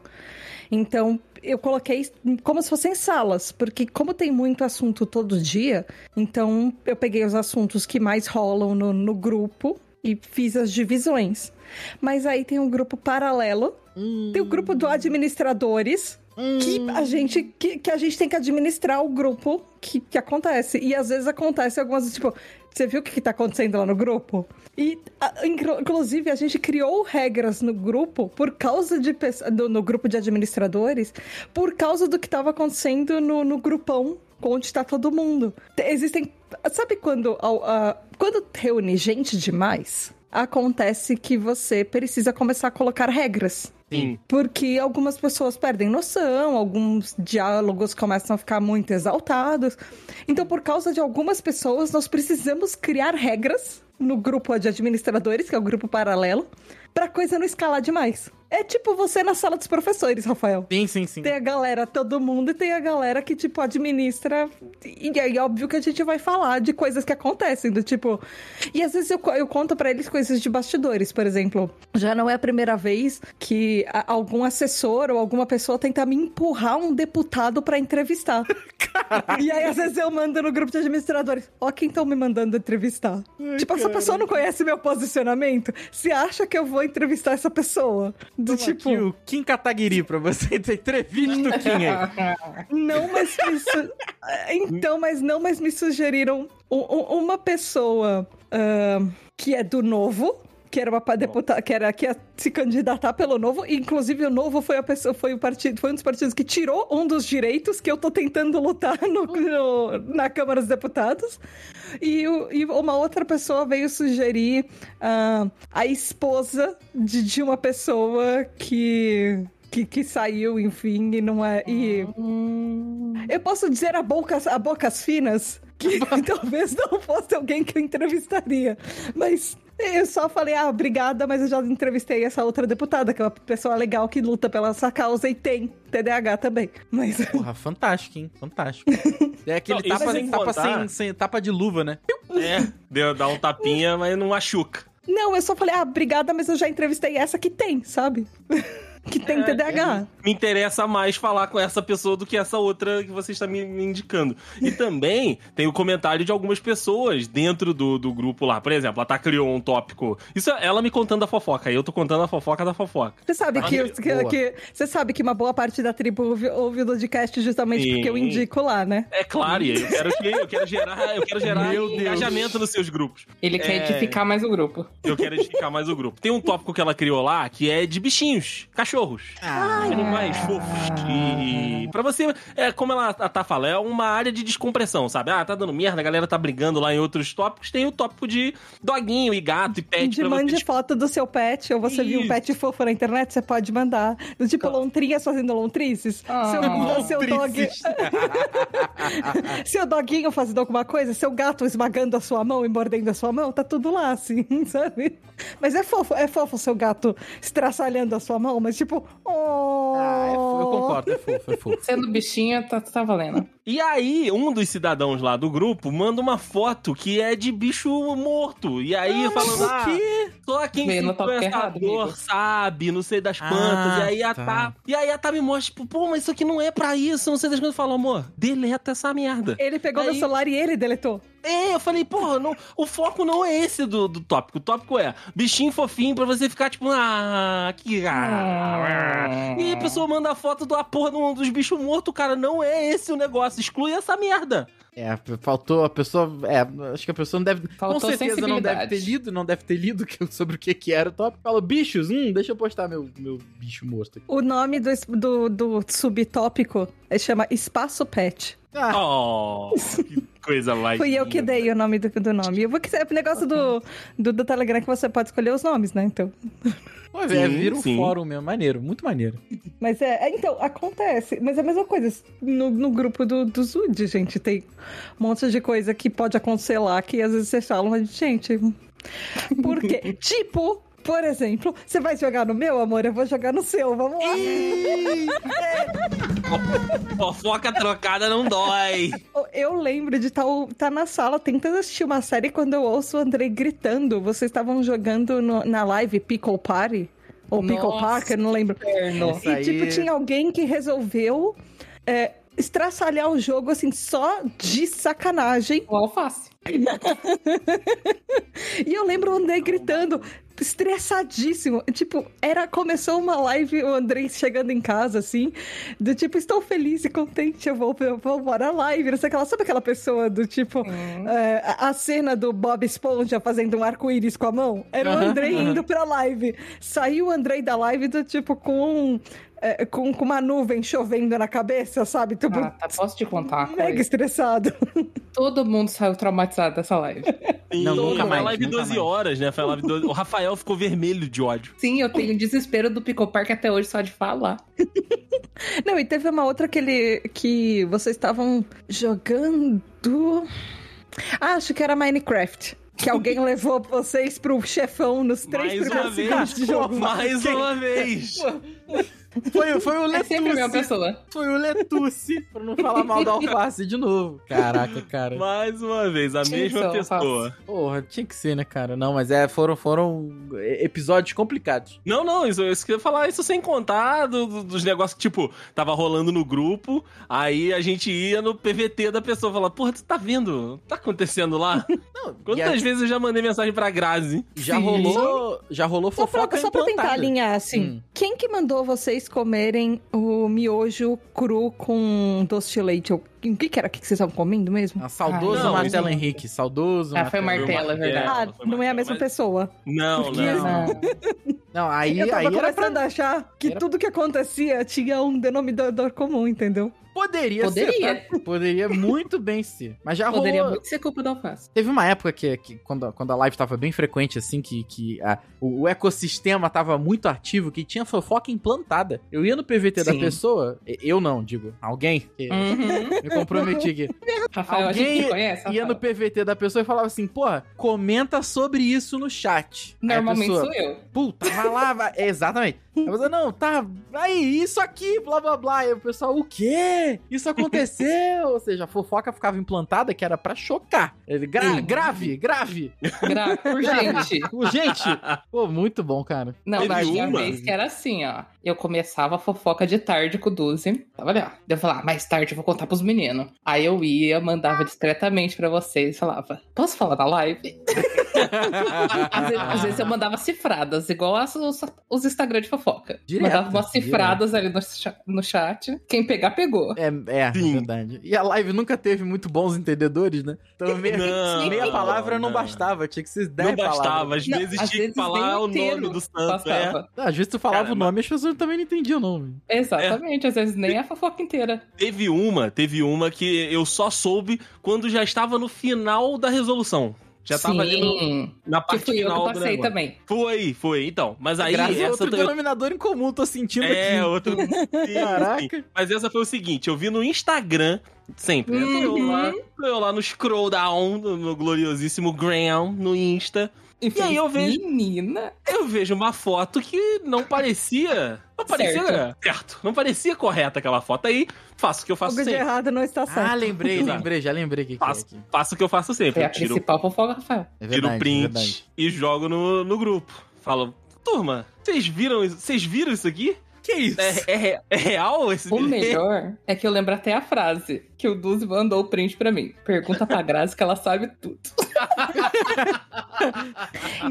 S4: Então, eu coloquei como se fossem salas, porque como tem muito assunto todo dia, então eu peguei os assuntos que mais rolam no, no grupo e fiz as divisões. Mas aí tem um grupo paralelo, tem o grupo do administradores, que a gente que, que a gente tem que administrar o grupo que, que acontece. E às vezes acontece algumas, tipo, você viu o que, que tá acontecendo lá no grupo? E, a- inclu- inclusive, a gente criou regras no grupo por causa de do- no grupo de administradores, por causa do que tava acontecendo no, no grupão onde tá todo mundo. Te- Existem. Sabe quando, ao- a- quando reúne gente demais? Acontece que você precisa começar a colocar regras.
S2: Sim.
S4: Porque algumas pessoas perdem noção, alguns diálogos começam a ficar muito exaltados. Então, por causa de algumas pessoas, nós precisamos criar regras no grupo de administradores, que é o grupo paralelo, pra coisa não escalar demais. É tipo você na sala dos professores, Rafael.
S1: Sim, sim, sim.
S4: Tem a galera, todo mundo, e tem a galera que, tipo, administra. E aí, óbvio que a gente vai falar de coisas que acontecem, do tipo. E às vezes eu, eu conto pra eles coisas de bastidores, por exemplo. Já não é a primeira vez que a- algum assessor ou alguma pessoa tenta me empurrar um deputado pra entrevistar. E aí, às vezes, eu mando no grupo de administradores: Ó, quem estão me mandando entrevistar. tipo, essa pessoa não conhece meu posicionamento. Se acha que eu vou entrevistar essa pessoa? Do tipo.
S1: aqui o Kim Kataguiri pra você ter entrevista do Kim aí.
S4: Não, mas me su- então, mas não, mas me sugeriram uma pessoa ahn, que é do novo. Que era uma deputada, que era que ia se candidatar pelo novo, inclusive o novo foi a pessoa, foi o partido, foi um dos partidos que tirou um dos direitos que eu tô tentando lutar no, no- na Câmara dos Deputados. E, o- e uma outra pessoa veio sugerir ah, a esposa de, de uma pessoa que, que, que saiu, enfim, e não é. E eu posso dizer a bocas, a bocas finas que talvez não fosse alguém que eu entrevistaria. Mas eu só falei, ah, obrigada, mas eu já entrevistei essa outra deputada, que é uma pessoa legal que luta pela essa causa e tem TDAH também. Mas.
S1: Porra, fantástico, hein? Fantástico. É aquele
S2: Não,
S1: tapa,
S2: sem
S1: tapa, sem, sem- tapa de luva, né?
S2: É, deu, dá um tapinha, mas não machuca.
S4: Não, eu só falei, ah, obrigada, mas eu já entrevistei essa que tem, sabe? que tem TDAH.
S2: Me interessa mais falar com essa pessoa do que essa outra que você está me, indicando. E também tem o comentário de algumas pessoas dentro do, do grupo lá. Por exemplo, a Tá criou um tópico. Isso é ela me contando a fofoca. Aí eu tô contando a fofoca da fofoca.
S4: Você sabe que,
S1: Ah,
S4: que, que- você sabe que uma boa parte da tribo ouve, ouve o podcast justamente
S2: Sim.
S4: porque eu indico lá, né?
S2: É claro, e aí eu quero, que- eu quero gerar, eu quero gerar
S1: Meu Deus.
S2: engajamento nos seus grupos.
S3: Ele quer
S2: É.
S3: edificar mais o grupo.
S2: Eu quero edificar mais o grupo. Tem um tópico que ela criou lá que é de bichinhos, cachorros. Animais fofos. E pra você, é como ela a Tá fala, é uma área de descompressão, sabe? Ah, tá dando merda, a galera tá brigando lá em outros tópicos. Tem o tópico de doguinho e gato e pet
S4: de mande
S2: você.
S4: foto do seu pet, ou você viu um
S2: Isso.
S4: pet fofo na internet, você pode mandar. Do tipo lontrinhas fazendo lontrices.
S3: Ah.
S4: seu, seu dog.
S1: Lontrices.
S4: seu doguinho fazendo alguma coisa, seu gato esmagando a sua mão e mordendo a sua mão, tá tudo lá, assim, sabe? Mas é fofo, é fofo o seu gato estraçalhando a sua mão, mas tipo. Oh.
S1: Ah, é eu concordo, é fofo, é fofo.
S3: Sendo bichinha, tá, tá valendo.
S2: E aí, um dos cidadãos lá do grupo manda uma foto que é de bicho morto. E aí, falando,
S1: o
S2: ah, só quem
S3: no
S2: sentiu essa
S3: errado,
S2: dor
S3: amigo.
S2: sabe, não sei das quantas.
S1: Ah,
S2: e aí a
S1: tá.
S2: Tá. E aí a Tá me mostra, tipo, pô, mas isso aqui não é pra isso, não sei das quantas. Falou, amor, deleta essa merda.
S4: Ele pegou meu
S2: Aí-
S4: celular e ele deletou.
S2: É, eu falei, porra, não, o foco não é esse do, do tópico. O tópico é bichinho fofinho pra você ficar tipo, ah, que. Ah. E a pessoa manda a foto da porra de um dos bichos mortos, cara. Não é esse o negócio. exclui essa merda.
S1: É, faltou a pessoa. É, acho que a pessoa não deve.
S3: Faltou
S1: com certeza não deve ter lido, não deve ter lido que- sobre o que, que era o tópico. Falou, bichos, hum, deixa eu postar meu, meu bicho morto aqui.
S4: O nome do, do, do subtópico é, chama Espaço Pet.
S1: Ah,
S2: Oh, que coisa mais.
S4: Fui eu que dei o nome do, do nome. Eu vou que o negócio do, do, do Telegram que você pode escolher os nomes, né? Então.
S1: pô, é, vira um
S2: sim.
S1: fórum mesmo, maneiro, muito maneiro.
S4: Mas é, é, então, acontece. Mas é a mesma coisa. No, no grupo do, do Zud, gente, tem um monte de coisa que pode acontecer lá que às vezes vocês falam, mas, gente. Por quê? tipo, por exemplo, você vai jogar no meu, amor? Eu vou jogar no seu, vamos lá.
S2: Fofoca trocada não dói.
S4: Eu lembro de estar tá na sala tentando assistir uma série quando eu ouço o Andrei gritando. Vocês estavam jogando no- na live Pickle Party? Ou Pickle
S3: Nossa.
S4: Park, eu não lembro. E,
S1: aí-
S4: tipo, tinha alguém que resolveu é, estraçalhar o jogo, assim, só de sacanagem.
S3: O alface.
S4: E eu lembro o Andrei gritando, estressadíssimo. Tipo, era, começou uma live, o Andrei chegando em casa, assim, do tipo, estou feliz e contente, eu vou, eu vou embora live, não sei o que lá. Sabe aquela pessoa do tipo, é, a cena do Bob Esponja fazendo um arco-íris com a mão? Era o Andrei indo pra live. Saiu o Andrei da live do tipo, com. É, com, com uma nuvem chovendo na cabeça, sabe? Tipo,
S3: Ah, tá, posso te contar uma
S4: mega
S3: coisa?
S4: estressado.
S3: Todo mundo saiu traumatizado dessa live.
S1: Não, nunca
S2: Foi
S1: mais,
S2: uma live
S1: nunca
S2: 12
S1: mais.
S2: horas, né? Foi uma live 12... O Rafael ficou vermelho de ódio.
S3: Sim, eu tenho desespero do Pico Park até hoje só de falar.
S4: Não, e teve uma outra que ele que vocês estavam jogando. Ah, acho que era Minecraft. Que alguém levou vocês pro chefão nos três
S2: Mais uma
S4: primeiros
S2: vez.
S4: segundos de jogo.
S2: Mais uma vez.
S1: Foi, foi o
S3: É sempre a mesma pessoa.
S1: Foi o Letucci, pra não falar mal da alface de novo. Caraca, cara.
S2: Mais uma vez, a
S3: Tinha
S2: mesma pessoa.
S1: Porra, tinha que ser, né, cara? Não, mas é, foram, foram episódios complicados.
S2: Não, não, isso, isso que eu ia falar, isso sem contar do- do- dos negócios que, tipo, tava rolando no grupo, aí a gente ia no PVT da pessoa e falava, porra, tu tá vendo? Tá acontecendo lá?
S1: Não,
S2: Quantas
S1: a-
S2: vezes eu já mandei mensagem pra Grazi?
S1: já
S3: Sim.
S1: rolou, já rolou
S4: Só pra,
S1: fofoca
S4: só pra tentar alinhar, assim.
S1: Hum.
S4: Quem que mandou vocês comerem o miojo cru com doce de leite? O que, que era? O que que vocês estavam comendo mesmo?
S1: Ah, saudoso
S2: Ah, não,
S1: Martelo
S3: isso-
S1: Henrique, saudoso
S3: Ah, foi
S1: Martelo.
S3: É verdade.
S4: Ah, não é a mesma
S2: mas-
S4: pessoa.
S2: Não,
S1: Porque-
S2: não.
S3: Não.
S1: Aí,
S4: eu tava
S1: aí era
S4: começando a achar que
S1: era-
S4: tudo que acontecia tinha um denominador comum, entendeu?
S1: Poderia,
S3: Poderia.
S1: ser, tá? Poderia muito bem ser. Mas já
S3: Poderia
S1: rolou...
S3: muito ser culpa do alface.
S1: Teve uma época que, que quando, quando a live tava bem frequente, assim, que, que a- o, o ecossistema tava muito ativo, que tinha fofoca implantada. Eu ia no PVT da
S3: Sim.
S1: pessoa, e- eu não, digo, alguém, que
S3: Uhum.
S1: me comprometi aqui.
S3: Rafael, a gente
S1: Alguém
S3: conhece,
S1: ia no PVT da pessoa e falava assim, porra, comenta sobre isso no chat.
S3: Normalmente
S1: pessoa,
S3: sou eu.
S1: Puta, vai lá, vai. É, Exatamente. A pessoa, não, tá. Aí, isso aqui, blá blá blá. E o pessoal, o quê? Isso aconteceu? Ou seja, a fofoca ficava implantada que era pra chocar. Ele, gra-
S3: Sim.
S1: grave, grave.
S3: Gra... Urgente.
S1: Urgente. Pô, muito bom, cara.
S3: Não,
S2: Teve
S3: tinha
S2: uma?
S3: vez que era assim, ó. Eu começava a fofoca de tarde com o Duzi. Tava ali, ó. Eu falava, ah, mais tarde eu vou contar pros meninos. Aí eu ia, mandava discretamente pra vocês e falava, posso falar na live? Às vezes, às vezes eu mandava cifradas, igual as- os, os Instagram de fofoca.
S1: Direto,
S3: mandava umas cifradas ali no, no chat. Quem pegar, pegou.
S1: É, é, é
S2: Sim.
S1: verdade. E a live nunca teve muito bons entendedores, né? Então meia,
S2: Não,
S1: meia palavra não,
S2: não.
S1: bastava, tinha que ser 10
S2: Não bastava,
S1: palavras.
S2: às
S3: Não,
S2: vezes
S3: às
S2: tinha que
S3: vezes
S2: falar
S3: nem
S2: o
S3: inteiro
S2: nome do santo. É.
S3: Bastava.
S1: Ah, Às vezes tu falava
S2: Cara,
S1: o nome e as pessoas também não entendiam o nome.
S3: Exatamente, às vezes nem a fofoca inteira.
S2: Teve uma, teve uma que eu só soube quando já estava no final da resolução. Já tava ali no-
S3: Sim,
S2: na
S3: que
S2: parte
S3: fui eu
S2: final
S3: que
S2: do
S3: passei também.
S2: Foi, foi. Então, mas aí
S1: Graças a
S2: essa
S1: outro
S2: eu-
S1: denominador em comum, tô sentindo
S2: É,
S1: aqui.
S2: outro. Sim, sim.
S1: Caraca.
S2: Mas essa foi o seguinte: eu vi no Instagram, sempre. Tô eu
S3: Uhum.
S2: lá, tô eu lá no scroll down, no meu gloriosíssimo Graham, no Insta.
S3: E,
S2: aí eu vejo-
S3: Menina.
S2: Eu vejo uma foto que não parecia. Não parecia
S3: Certo.
S2: certo. Não parecia correta aquela foto. Aí faço o que eu faço
S4: Algo de
S2: sempre.
S4: errado não está certo.
S1: Ah, lembrei, lembrei, já lembrei que, que é
S2: Faço,
S1: aqui.
S2: faço o que eu faço sempre.
S3: Foi a
S2: tiro,
S3: principal fofoca, Rafael.
S1: É
S2: tiro
S1: verdade, é
S2: print
S1: verdade.
S2: e jogo no, no grupo. Falo, turma, vocês viram isso? Vocês viram isso aqui?
S1: Que isso?
S2: É, é é real esse
S3: O melhor é que eu lembro até a frase que o Duzi mandou o print pra mim. Pergunta pra Grazi que ela sabe tudo.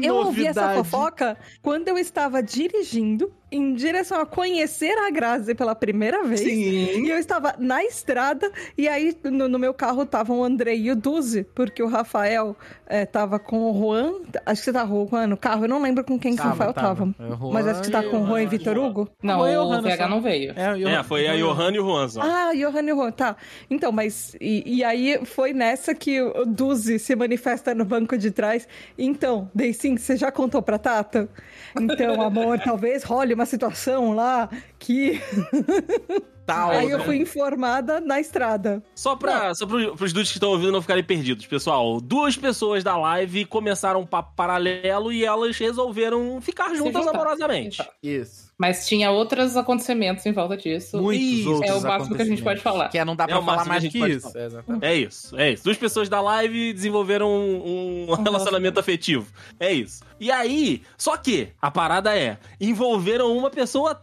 S4: Eu ouvi essa fofoca quando eu estava dirigindo em direção a conhecer a Grazi pela primeira vez.
S3: Sim.
S4: E eu estava na estrada, e aí no, no meu carro estavam o André e o Duzi, porque o Rafael eh, tava com o Juan. Acho que você tá com o Juan no carro, eu não lembro com quem que o Rafael tava.
S1: É, o
S4: Mas acho que tá com o Juan e
S1: o-
S4: Vitor Hugo.
S3: Não,
S1: Foi
S3: o
S1: Johanna
S3: VH
S1: só.
S3: não veio.
S1: É, o
S2: É, foi a Johan e o Juan só.
S4: Ah, Johan e Juan, tá. Então, mas. E, e aí foi nessa que o Duzi se manifesta no banco de trás. Então, Day sim, você já contou pra Tata? Então, amor, talvez role uma situação lá que.
S1: Tal,
S4: aí eu fui informada na estrada.
S2: Só, pra, só pro, pros dudes que estão ouvindo não ficarem perdidos, pessoal. Duas pessoas da live começaram um papo paralelo e elas resolveram ficar juntas amorosamente.
S1: Isso.
S3: Mas tinha outros acontecimentos em volta disso.
S1: Muitos
S2: Isso,
S1: outros
S3: é o máximo que a gente pode falar.
S1: Que é, não dá
S2: É
S1: pra falar mais
S2: que
S1: isso.
S2: falar.
S1: É.
S2: É isso, é isso. Duas pessoas da live desenvolveram um, um relacionamento afetivo. É isso. E aí, só que a parada é: envolveram uma pessoa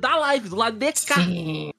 S2: da live, do lado de cá.
S3: Sim.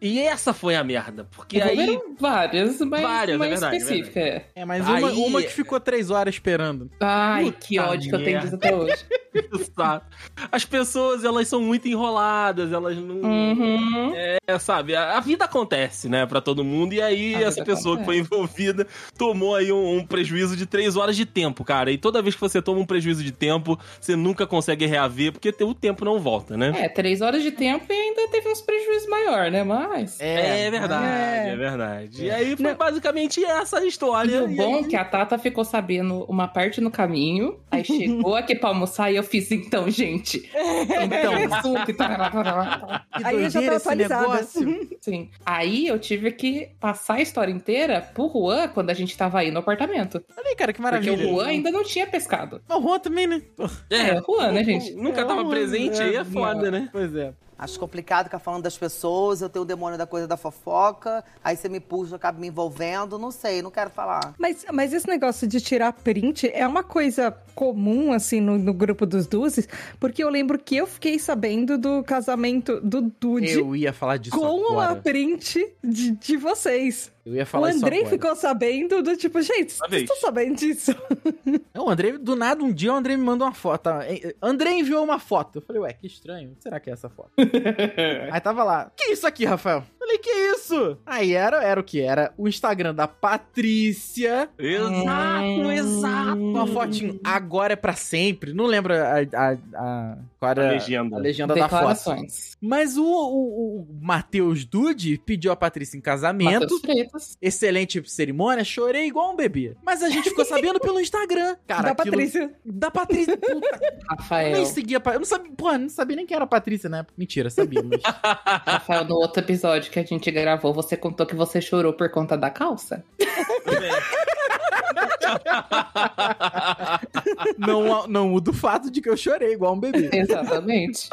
S2: E essa foi a merda. Porque aí.
S3: Várias, mas
S2: Várias, é
S3: uma
S2: verdade, é
S3: específica. é.
S1: É, mas uma,
S2: Aí-
S1: uma que ficou três horas esperando.
S3: Ai,
S2: Puta
S3: que ódio que eu tenho disso até hoje.
S2: As pessoas, elas são muito enroladas, elas não.
S3: Uhum.
S2: É, sabe? A, a vida acontece, né, pra todo mundo. E aí,
S3: A
S2: essa pessoa que foi envolvida tomou aí um, um prejuízo de três horas de tempo, cara. E toda vez que você toma um prejuízo de tempo, você nunca consegue reaver, porque o tempo não volta, né?
S3: É, três horas de tempo e ainda teve uns prejuízos maiores, né? Mas.
S2: É, verdade, é,
S4: É.
S2: verdade. E aí foi
S4: Não.
S2: basicamente essa a
S3: E
S2: história.
S3: o bom
S2: aí-
S3: é que a Tata ficou sabendo uma parte no caminho, aí chegou aqui pra almoçar e eu fiz, então, gente. Então, suco e tarará, tarará.
S1: Que
S4: Aí eu já
S1: esse
S4: atualizada.
S1: negócio.
S3: Sim. Aí eu tive que passar a história inteira pro Juan quando a gente tava aí no apartamento.
S1: Olha aí, cara, que
S3: Porque
S1: maravilha.
S3: o Juan ainda não tinha pescado.
S1: O Juan também, né?
S3: É, o Juan, né, gente?
S2: Nunca
S1: é,
S2: tava presente, aí é
S1: é,
S2: foda, né?
S1: Pois é.
S5: Acho complicado ficar falando das pessoas, eu tenho o demônio da coisa da fofoca, aí você me puxa, eu acabo me envolvendo, não sei, não quero falar.
S4: Mas, mas esse negócio de tirar print é uma coisa comum, assim, no, no grupo dos Duzes, porque eu lembro que eu fiquei sabendo do casamento do Dude
S1: Eu ia falar disso
S4: com uma
S1: agora.
S4: print de, de vocês.
S1: Eu ia
S4: O
S1: falar isso
S4: Andrei
S1: agora.
S4: ficou sabendo do tipo, gente, vocês estão sabendo disso?
S1: Não, o Andrei, do nada, um dia o Andrei me mandou uma foto. tá? Andrei enviou uma foto. Eu falei, ué, que estranho. O que será que é essa foto? Aí tava lá, que isso aqui, Rafael? Eu falei, que isso? Aí era, era o que? Era o Instagram da Patrícia.
S2: Exato, exato.
S1: Uma fotinho, agora é pra sempre. Não lembro a, a, a, qual era
S2: A legenda.
S1: a legenda da foto. Mas o, o, o Matheus Dude pediu a Patrícia em casamento. Excelente cerimônia, chorei igual um bebê. Mas a gente ficou sabendo pelo Instagram. Cara,
S4: da
S1: aquilo-
S4: Patrícia.
S1: Da Patrícia. Puta, eu
S3: Rafael.
S1: nem seguia. Eu não sabia. Pô, eu não sabia nem quem era a Patrícia, né? Mentira, sabia, mas.
S3: Rafael, no outro episódio que a gente gravou, você contou que você chorou por conta da calça?
S1: Não, não muda o fato de que eu chorei igual um bebê.
S3: Exatamente.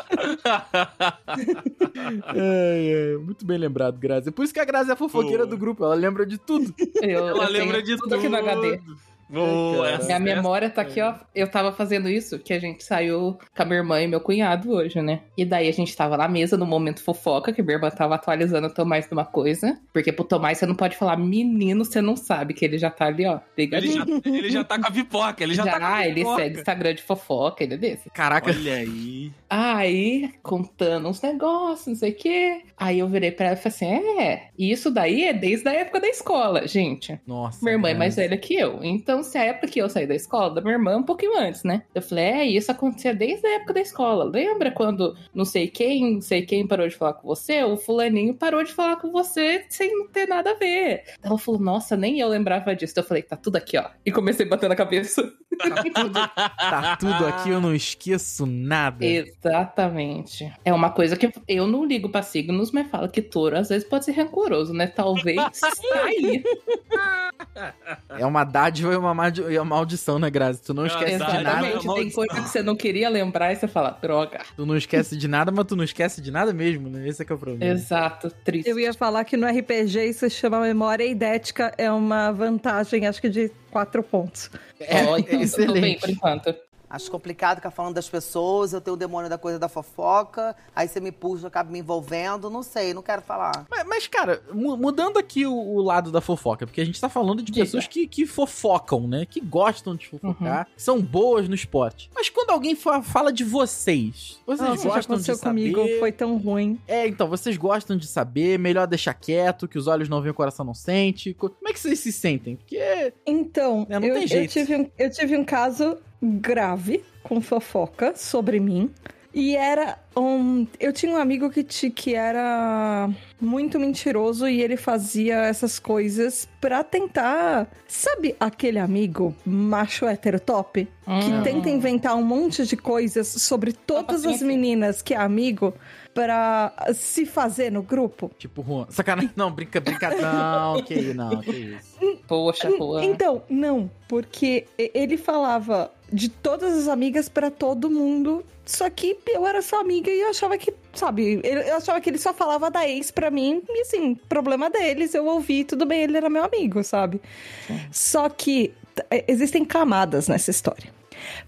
S1: É, é, muito bem lembrado, Grazi. Por isso que a Grazi é a fofoqueira
S2: Pô.
S1: do grupo. Ela lembra de tudo.
S3: Eu,
S2: Ela
S3: eu
S2: lembra de
S3: tudo aqui no HD.
S2: Boa, essa,
S3: Minha memória tá aqui, ó. Eu tava fazendo isso, que a gente saiu com a minha irmã e meu cunhado hoje, né? E daí a gente tava na mesa no momento fofoca, que a minha irmã tava atualizando o Tomás numa coisa. Porque pro Tomás você não pode falar, menino, você não sabe, que ele já tá ali, ó.
S2: Ele já, ele já tá com a pipoca, ele já, tá com a
S3: ele
S2: pipoca.
S3: segue Instagram de fofoca, ele é desse.
S1: Caraca.
S2: Olha aí.
S3: Aí, contando uns negócios, não sei o quê. Aí eu virei pra ela e falei assim: é, isso daí é desde a época da escola, gente.
S1: Nossa.
S3: Minha irmã é mais velha que eu. Então, se a época que eu saí da escola, da minha irmã, um pouquinho antes, né? Eu falei, é, isso acontecia desde a época da escola. Lembra quando não sei quem, não sei quem parou de falar com você? O fulaninho parou de falar com você sem ter nada a ver. Ela falou, nossa, nem eu lembrava disso. Eu falei, tá tudo aqui, ó. E comecei a bater na cabeça.
S1: Tá tudo aqui, eu não esqueço nada.
S3: Exatamente. É uma coisa que eu não ligo pra signos, mas falo que touro às vezes pode ser rancoroso, né? Talvez tá aí.
S1: É uma dádiva e uma, maldi- e uma maldição, né, Grazi? Tu não
S2: É,
S1: esquece de
S2: exatamente.
S1: nada.
S3: Exatamente. Tem coisa que você não queria lembrar e você fala, droga.
S1: Tu não esquece de nada, mas tu não esquece de nada mesmo, né? Esse é que é o problema.
S3: Exato, triste.
S4: Eu ia falar que no RPG isso se chama memória idética, é uma vantagem, acho que de quatro pontos.
S1: É,
S3: Ó, então,
S1: excelente.
S3: tudo bem por enquanto.
S5: Acho complicado ficar falando das pessoas, eu tenho o demônio da coisa da fofoca, aí você me puxa, eu acabo me envolvendo, não sei, não quero falar.
S1: Mas, mas, cara, mu- mudando aqui o, o lado da fofoca, porque a gente tá falando de
S3: Diga.
S1: pessoas que, que fofocam, né? Que gostam de fofocar,
S4: Uhum.
S1: são boas no esporte. Mas quando alguém fa- fala de vocês, vocês
S4: Nossa,
S1: gostam de
S4: aconteceu
S1: saber...
S4: comigo, foi tão ruim.
S1: É, então, vocês gostam de saber, melhor deixar quieto, que os olhos não veem, o coração não sente. Co- Como é que vocês se sentem? Porque
S4: Então,
S1: É, não
S4: eu,
S1: tem
S4: eu tive um, eu tive um caso grave com fofoca sobre mim. E era um. Eu tinha um amigo que, ti- que era muito mentiroso e ele fazia essas coisas pra tentar. Sabe aquele amigo macho hétero top? Que
S3: Hum.
S4: tenta inventar um monte de coisas sobre todas as meninas que é amigo pra se fazer no grupo?
S1: Tipo, Juan. Sacanagem. Não, brinca, brinca. Não, que isso, não, que isso.
S3: Poxa, Juan.
S4: Então, não, porque ele falava de todas as amigas pra todo mundo, só que eu era sua amiga e eu achava que, sabe, eu achava que ele só falava da ex pra mim, e assim, problema deles, eu ouvi, tudo bem, ele era meu amigo, sabe? Só que existem camadas nessa história.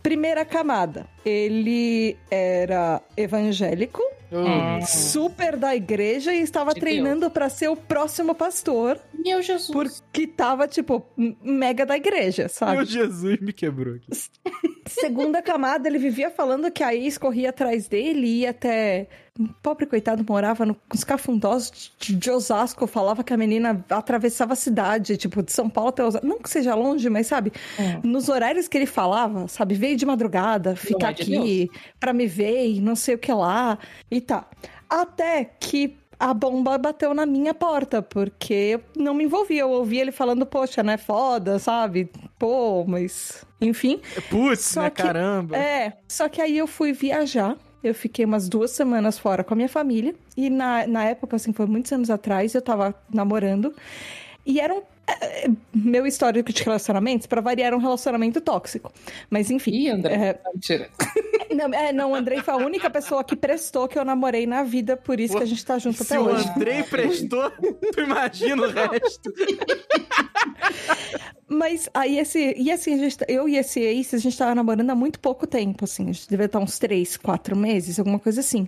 S4: Primeira camada, ele era evangélico,
S3: Hum.
S4: super da igreja e estava
S3: De
S4: treinando pra ser o próximo pastor.
S3: Meu Jesus.
S4: Porque tava, tipo, mega da igreja, sabe?
S1: Meu Jesus me quebrou aqui.
S4: Segunda camada, ele vivia falando que a ex corria atrás dele e ia até. O pobre coitado morava no- nos cafundós de, de Osasco, falava que a menina atravessava a cidade, tipo, de São Paulo até Osasco. Não que seja longe, mas sabe,
S3: Hum.
S4: nos horários que ele falava, sabe, veio de madrugada, ficar
S3: é de
S4: aqui pra me ver e não sei o que lá e tá. Até que a bomba bateu na minha porta, porque eu não me envolvia. Eu ouvia ele falando, poxa, né, foda, sabe? Pô, mas. Enfim.
S1: Putz,
S4: Só
S1: né?
S4: que-
S1: Caramba.
S4: É, só que aí eu fui viajar. Eu fiquei umas duas semanas fora com a minha família. E na, na época, assim, foi muitos anos atrás, eu tava namorando. E era um. É, é, meu histórico de relacionamentos, pra variar, era um relacionamento tóxico. Mas enfim.
S3: Ih, André.
S4: É,
S3: Mentira.
S4: não, é, não, o Andrei foi a única pessoa que prestou que eu namorei na vida, por isso que a gente tá junto
S1: Se
S4: até
S1: o
S4: hoje.
S1: Andrei prestou, tu imagina o resto.
S4: Mas aí esse. E assim, a gente, tá- eu e esse ex, a gente tava namorando há muito pouco tempo, assim. A gente devia estar uns três, quatro meses, alguma coisa assim.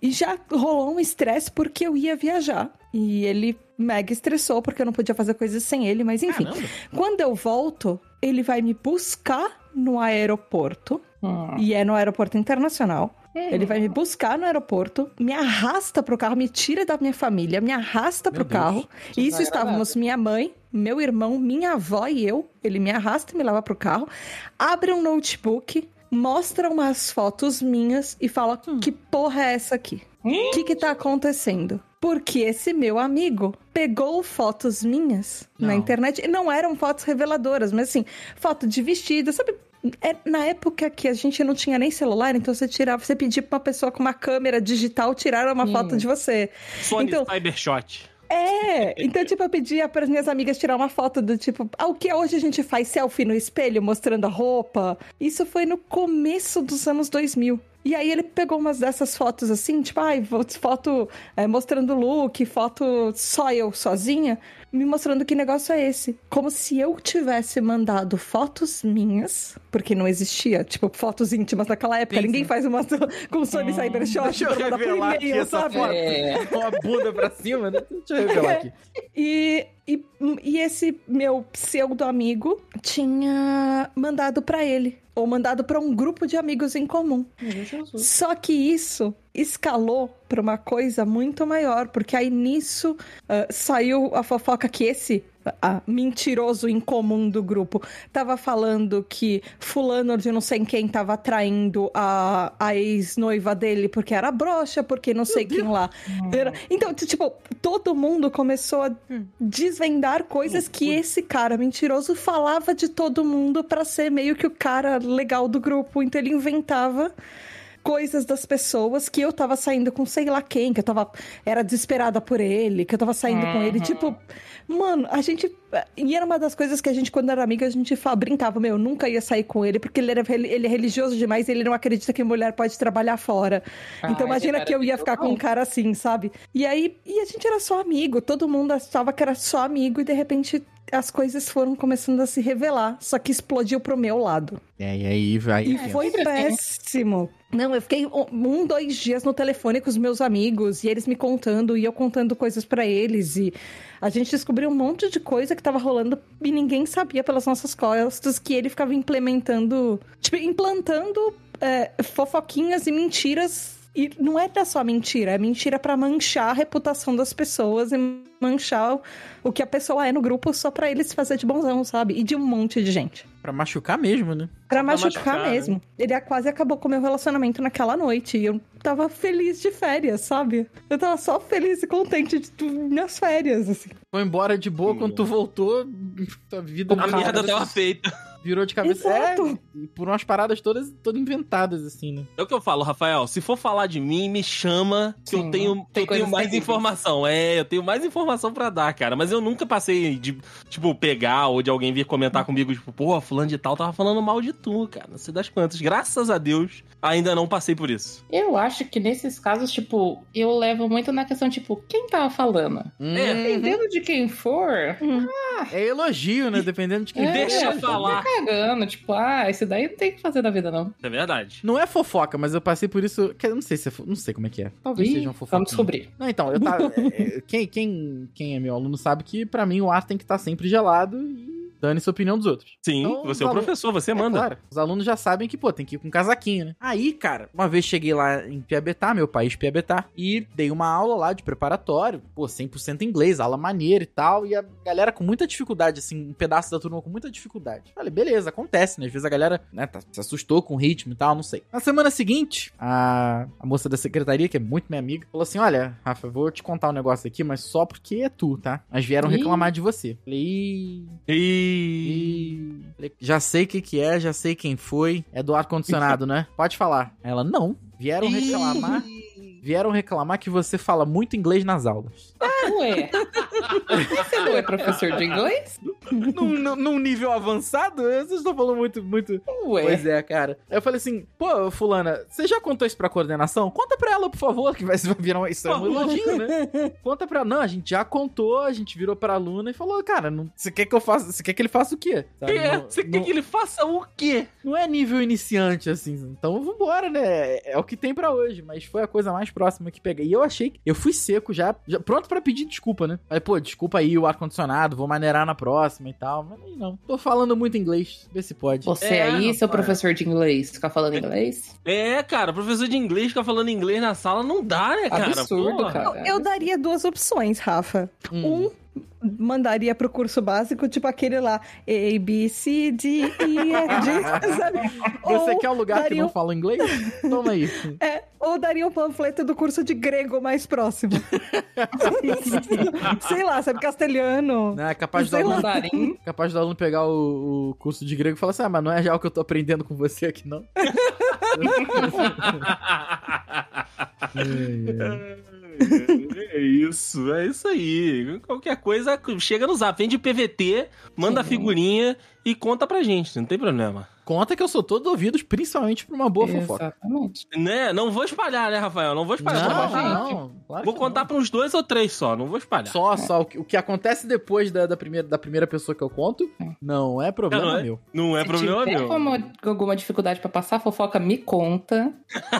S4: E já rolou um estresse porque eu ia viajar. E ele mega estressou porque eu não podia fazer coisas sem ele, mas enfim.
S1: Caramba.
S4: Quando eu volto, ele vai me buscar no aeroporto.
S3: Hum.
S4: E é no aeroporto internacional. Ele vai me buscar no aeroporto, me arrasta pro carro, me tira da minha família, me arrasta
S1: Meu
S4: pro
S1: Deus.
S4: carro. E isso estávamos minha mãe, meu irmão, minha avó e eu. Ele me arrasta e me leva pro carro, abre um notebook, mostra umas fotos minhas e fala: que porra é essa aqui? O que que tá acontecendo? Porque esse meu amigo pegou fotos minhas na
S1: Não.
S4: internet. E não eram fotos reveladoras, mas assim, foto de vestido, sabe? É, na época que a gente não tinha nem celular, então você tirava, você pedia pra uma pessoa com uma câmera digital tirar uma
S3: Sim.
S4: foto de você.
S2: Sony
S4: Então-
S2: Cybershot.
S4: É, então, tipo, eu pedia para as minhas amigas tirar uma foto do tipo, ah, o que hoje a gente faz selfie no espelho mostrando a roupa. Isso foi no começo dos anos 2000. E aí ele pegou umas dessas fotos assim, tipo, ai, vou- foto é, mostrando look, foto só eu sozinha, me mostrando que negócio é esse. Como se eu tivesse mandado fotos minhas, porque não existia, tipo, fotos íntimas naquela época.
S1: Sim,
S4: Ninguém
S1: sim.
S4: faz uma com Sony Cybershot
S1: Deixa eu revelar aqui essa
S4: sabe?
S1: foto.
S3: É.
S1: Com a bunda pra cima, né? Deixa eu revelar aqui.
S4: E, e, e esse meu pseudo amigo tinha mandado pra ele. Ou mandado pra um grupo de amigos em comum. Só que isso escalou pra uma coisa muito maior, porque aí nisso ah, saiu a fofoca que esse ah, mentiroso em comum do grupo tava falando que fulano de não sei quem tava traindo a, a ex-noiva dele porque era broxa, porque não sei quem lá. Era- Então, tipo, todo mundo começou a desvendar coisas que esse cara mentiroso falava de todo mundo pra ser meio que o cara legal do grupo. Então ele inventava coisas das pessoas que eu tava saindo com sei lá quem, que eu tava era desesperada por ele, que eu tava saindo com ele, tipo, mano, a gente e era uma das coisas que a gente quando era amiga a gente fa- brincava, meu, eu nunca ia sair com ele porque ele era ele é religioso demais, ele não acredita que mulher pode trabalhar fora.
S3: Ah,
S4: então imagina que eu ia ficar com um cara assim, sabe? E aí e a gente era só amigo, todo mundo achava que era só amigo e de repente as coisas foram começando a se revelar, só que explodiu pro meu lado.
S1: É, e aí vai.
S4: E foi
S3: assim.
S4: péssimo. Não, eu fiquei um, dois dias no telefone com os meus amigos e eles me contando e eu contando coisas pra eles e a gente descobriu um monte de coisa que tava rolando e ninguém sabia pelas nossas costas que ele ficava implementando, tipo, implantando é, fofoquinhas e mentiras. E não era só mentira, é mentira pra manchar a reputação das pessoas e manchar o, que a pessoa é no grupo só pra ele se fazer de bonzão, sabe? E de um monte de gente.
S1: Pra machucar mesmo, né?
S4: Pra
S2: Pra
S4: machucar,
S2: machucar,
S4: mesmo. Ele quase acabou com o meu relacionamento naquela noite. E eu tava feliz de férias, sabe? Eu tava só feliz e contente de tu- minhas férias, assim.
S1: Foi embora de boa, quando tu voltou, tua vida
S2: A merda tava feita.
S1: Virou de cabeça.
S4: Exato.
S1: É, e por umas paradas todas, todas inventadas, assim, né?
S2: É o que eu falo, Rafael. Se for falar de mim, me chama que
S3: Sim,
S2: eu tenho, eu tenho mais
S3: terríveis.
S2: informação. É, eu tenho mais informação pra dar, cara. Mas eu nunca passei de, tipo, pegar ou de alguém vir comentar comigo, tipo, pô, fulano de tal tava falando mal de tu, cara. Não sei das quantas. Graças a Deus, ainda não passei por isso.
S3: Eu acho que nesses casos, tipo, eu levo muito na questão, tipo, quem tava falando?
S2: É,
S3: Dependendo de quem for,
S1: É elogio, né? Dependendo de quem
S3: é,
S2: deixa
S1: for.
S2: falar.
S3: Cagando, tipo, ah, esse daí não tem o que fazer da vida, não.
S2: É verdade.
S1: Não é fofoca, mas eu passei por isso. Que eu não sei se é fo- Não sei como é que é. Talvez
S3: Ih,
S1: seja uma fofoca.
S3: vamos descobrir.
S1: Não, então, eu tava. é, quem, quem, quem é meu aluno sabe que pra mim o ar tem que estar sempre gelado e dane-se a opinião dos outros.
S2: Sim,
S1: Então,
S2: você é o professor, você
S1: É
S2: manda.
S1: claro, os alunos já sabem que, pô, tem que ir com casaquinho, né? Aí, cara, uma vez cheguei lá em Piabetá, meu país Piabetá, e dei uma aula lá de preparatório, pô, 100% inglês, aula maneira e tal, e a galera com muita dificuldade, assim, um pedaço da turma com muita dificuldade. Falei, beleza, acontece, né? Às vezes a galera, né, tá- se assustou com o ritmo e tal, não sei. Na semana seguinte, a, a moça da secretaria, que é muito minha amiga, falou assim, olha, Rafa, eu vou te contar um negócio aqui, mas só porque é tu, tá? Mas vieram
S3: Ih.
S1: reclamar de você. Falei, "Ih,
S2: E...
S1: Falei, Já sei o que que é, já sei quem foi. É do ar-condicionado, né? Pode falar. Ela, não. Vieram reclamar. Vieram reclamar que você fala muito inglês nas aulas.
S3: Ué, você não é professor de inglês?
S1: Num, num- num nível avançado? Vocês estão falando muito, muito.
S3: Ué.
S1: Pois é, cara. Aí eu falei assim, pô, fulana, você já contou isso pra coordenação? Conta pra ela, por favor, que vai virar uma, isso é um elogio, né? Conta pra ela. Não, a gente já contou, a gente virou pra aluna e falou, cara, não- você quer que eu faça, você quer que ele faça o quê? Sabe?
S2: É,
S1: Não-
S2: você quer que ele faça o quê?
S1: não é nível iniciante, assim. Então vambora, né? É, é o que tem pra hoje. Mas foi a coisa mais próxima que peguei. E eu achei que. Eu fui seco já, já pronto pra pedir desculpa, né? Falei, pô, desculpa aí o ar-condicionado, vou maneirar na próxima e tal. Mas aí não. Tô falando muito inglês. Vê se pode.
S3: Você
S2: É,
S3: aí, seu professor de inglês, ficar falando inglês?
S2: É, cara, professor de inglês ficar falando inglês na sala não dá, né, cara?
S3: Absurdo,
S2: Porra.
S3: cara.
S4: Eu daria duas opções, Rafa.
S1: Hum.
S4: Um, mandaria pro curso básico, tipo aquele lá, A, B, C, D, E, F, G, sabe?
S1: Você
S4: Ou
S1: quer um lugar que não
S4: um-
S1: fala inglês? Toma aí.
S4: É, ou daria um panfleto do curso de grego mais próximo. Sei lá, sabe, castelhano.
S1: Né? Capaz do, aluno, capaz do aluno pegar o, o curso de grego e falar assim: ah, mas não é já o que eu tô aprendendo com você aqui, não?
S2: É isso, é isso aí. Qualquer coisa, chega no zap, vende PVT, manda a figurinha e conta pra gente, não tem problema.
S1: Conta que eu sou todo ouvidos, principalmente pra uma boa fofoca.
S3: Exatamente.
S2: Né? Não vou espalhar, né, Rafael? Não vou espalhar
S1: Não,
S2: gente.
S1: não, claro
S2: Vou contar
S1: não.
S2: pra uns dois ou três só, não vou espalhar.
S1: Só, só. O que, o que acontece depois da, da primeira, da primeira pessoa que eu conto, não é problema
S2: Não, é?
S1: meu.
S2: Não é
S3: Se
S2: problema
S3: tiver
S2: meu.
S3: como- alguma dificuldade pra passar fofoca, me conta.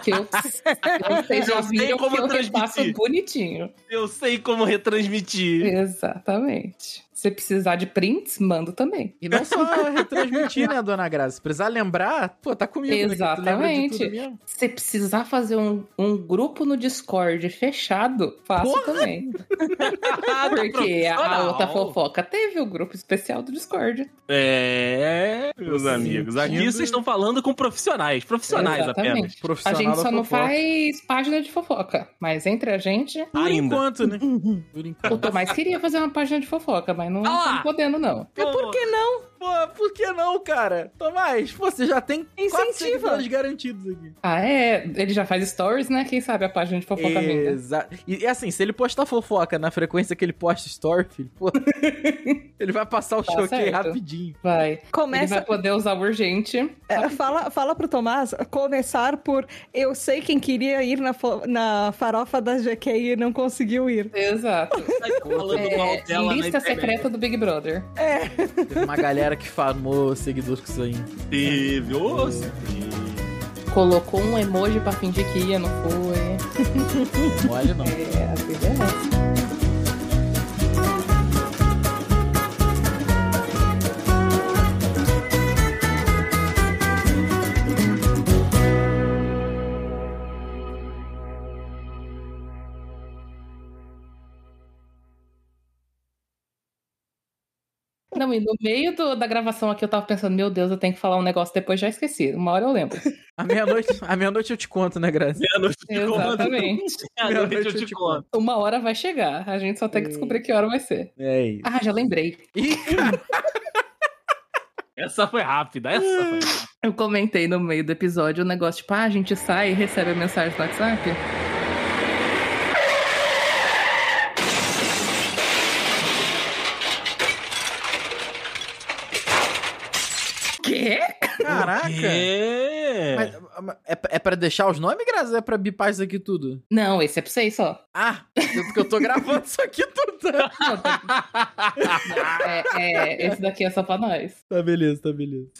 S3: Que eu, vocês já
S2: Eu sei
S3: viram
S2: como
S3: que eu repasso bonitinho.
S2: Eu sei como retransmitir.
S3: Exatamente. Se precisar de prints, mando também.
S1: E não só retransmitir, né, dona Graça? Se precisar lembrar, pô, tá comigo. né,
S3: Exatamente.
S1: tudo mesmo.
S3: Se precisar fazer um, um grupo no Discord fechado, faço
S1: Porra!
S3: também. Porque a outra fofoca teve o grupo especial do Discord.
S2: É, meus
S1: Tô
S2: amigos. Aqui vocês estão falando com profissionais. Profissionais apenas.
S3: Exatamente. A
S1: Profissional
S3: gente
S1: da
S3: só não faz página de fofoca. Mas entre a gente,
S1: Por
S2: Ainda.
S1: enquanto, né? Por
S3: o
S1: enquanto.
S3: Tomás queria fazer uma página de fofoca, mas não
S2: Ah
S3: estamos podendo, não.
S2: Mas por que
S4: não?
S1: Pô, por que não, cara? Tomás, pô, você já tem quatro
S4: Incentiva.
S1: seguidores garantidos aqui.
S3: Ah, é? Ele já faz stories, né? Quem sabe a página de fofoca vinga.
S1: Exato. E, e assim, se ele postar fofoca na frequência que ele posta story, filho, pô, ele vai passar o
S3: Tá
S1: choque
S3: certo.
S1: rapidinho.
S3: Vai. Ele
S4: Começa.
S3: vai poder usar o urgente.
S4: É, fala, fala pro Tomás começar por eu sei quem queria ir na, fo- na farofa da GQ e não conseguiu ir.
S3: Exato.
S2: Falando mal
S3: É,
S2: dela na
S3: lista secreta do Big Brother.
S1: Teve uma galera que farmou seguidores com isso aí.
S2: Teve, ô,
S3: Colocou um emoji pra fingir que ia, não foi?
S1: Olha, não.
S3: É, a vida é essa. E no meio do- da gravação aqui eu tava pensando, meu Deus, eu tenho que falar um negócio, depois já esqueci. Uma hora eu lembro.
S1: A meia-noite a meia-noite eu te conto, né, Grazi?
S2: Meia-noite eu te conto.
S3: Exatamente.
S2: Meia-noite eu te conto.
S3: Uma hora vai chegar. A gente só tem que descobrir que hora vai ser.
S1: É isso.
S3: Ah, já lembrei.
S1: Ih.
S2: Essa foi rápida, essa foi rápida.
S3: Eu comentei no meio do episódio o negócio, tipo, ah, a gente sai e recebe a mensagem no WhatsApp. Quê?
S1: Caraca.
S2: É.
S1: Mas, é, é pra deixar os nomes, Grazi? É pra bipar isso aqui tudo?
S3: Não, esse é pra vocês só.
S1: Ah, tanto que eu tô gravando isso aqui tudo.
S3: É, é, esse daqui é só pra nós.
S1: Tá beleza, tá beleza.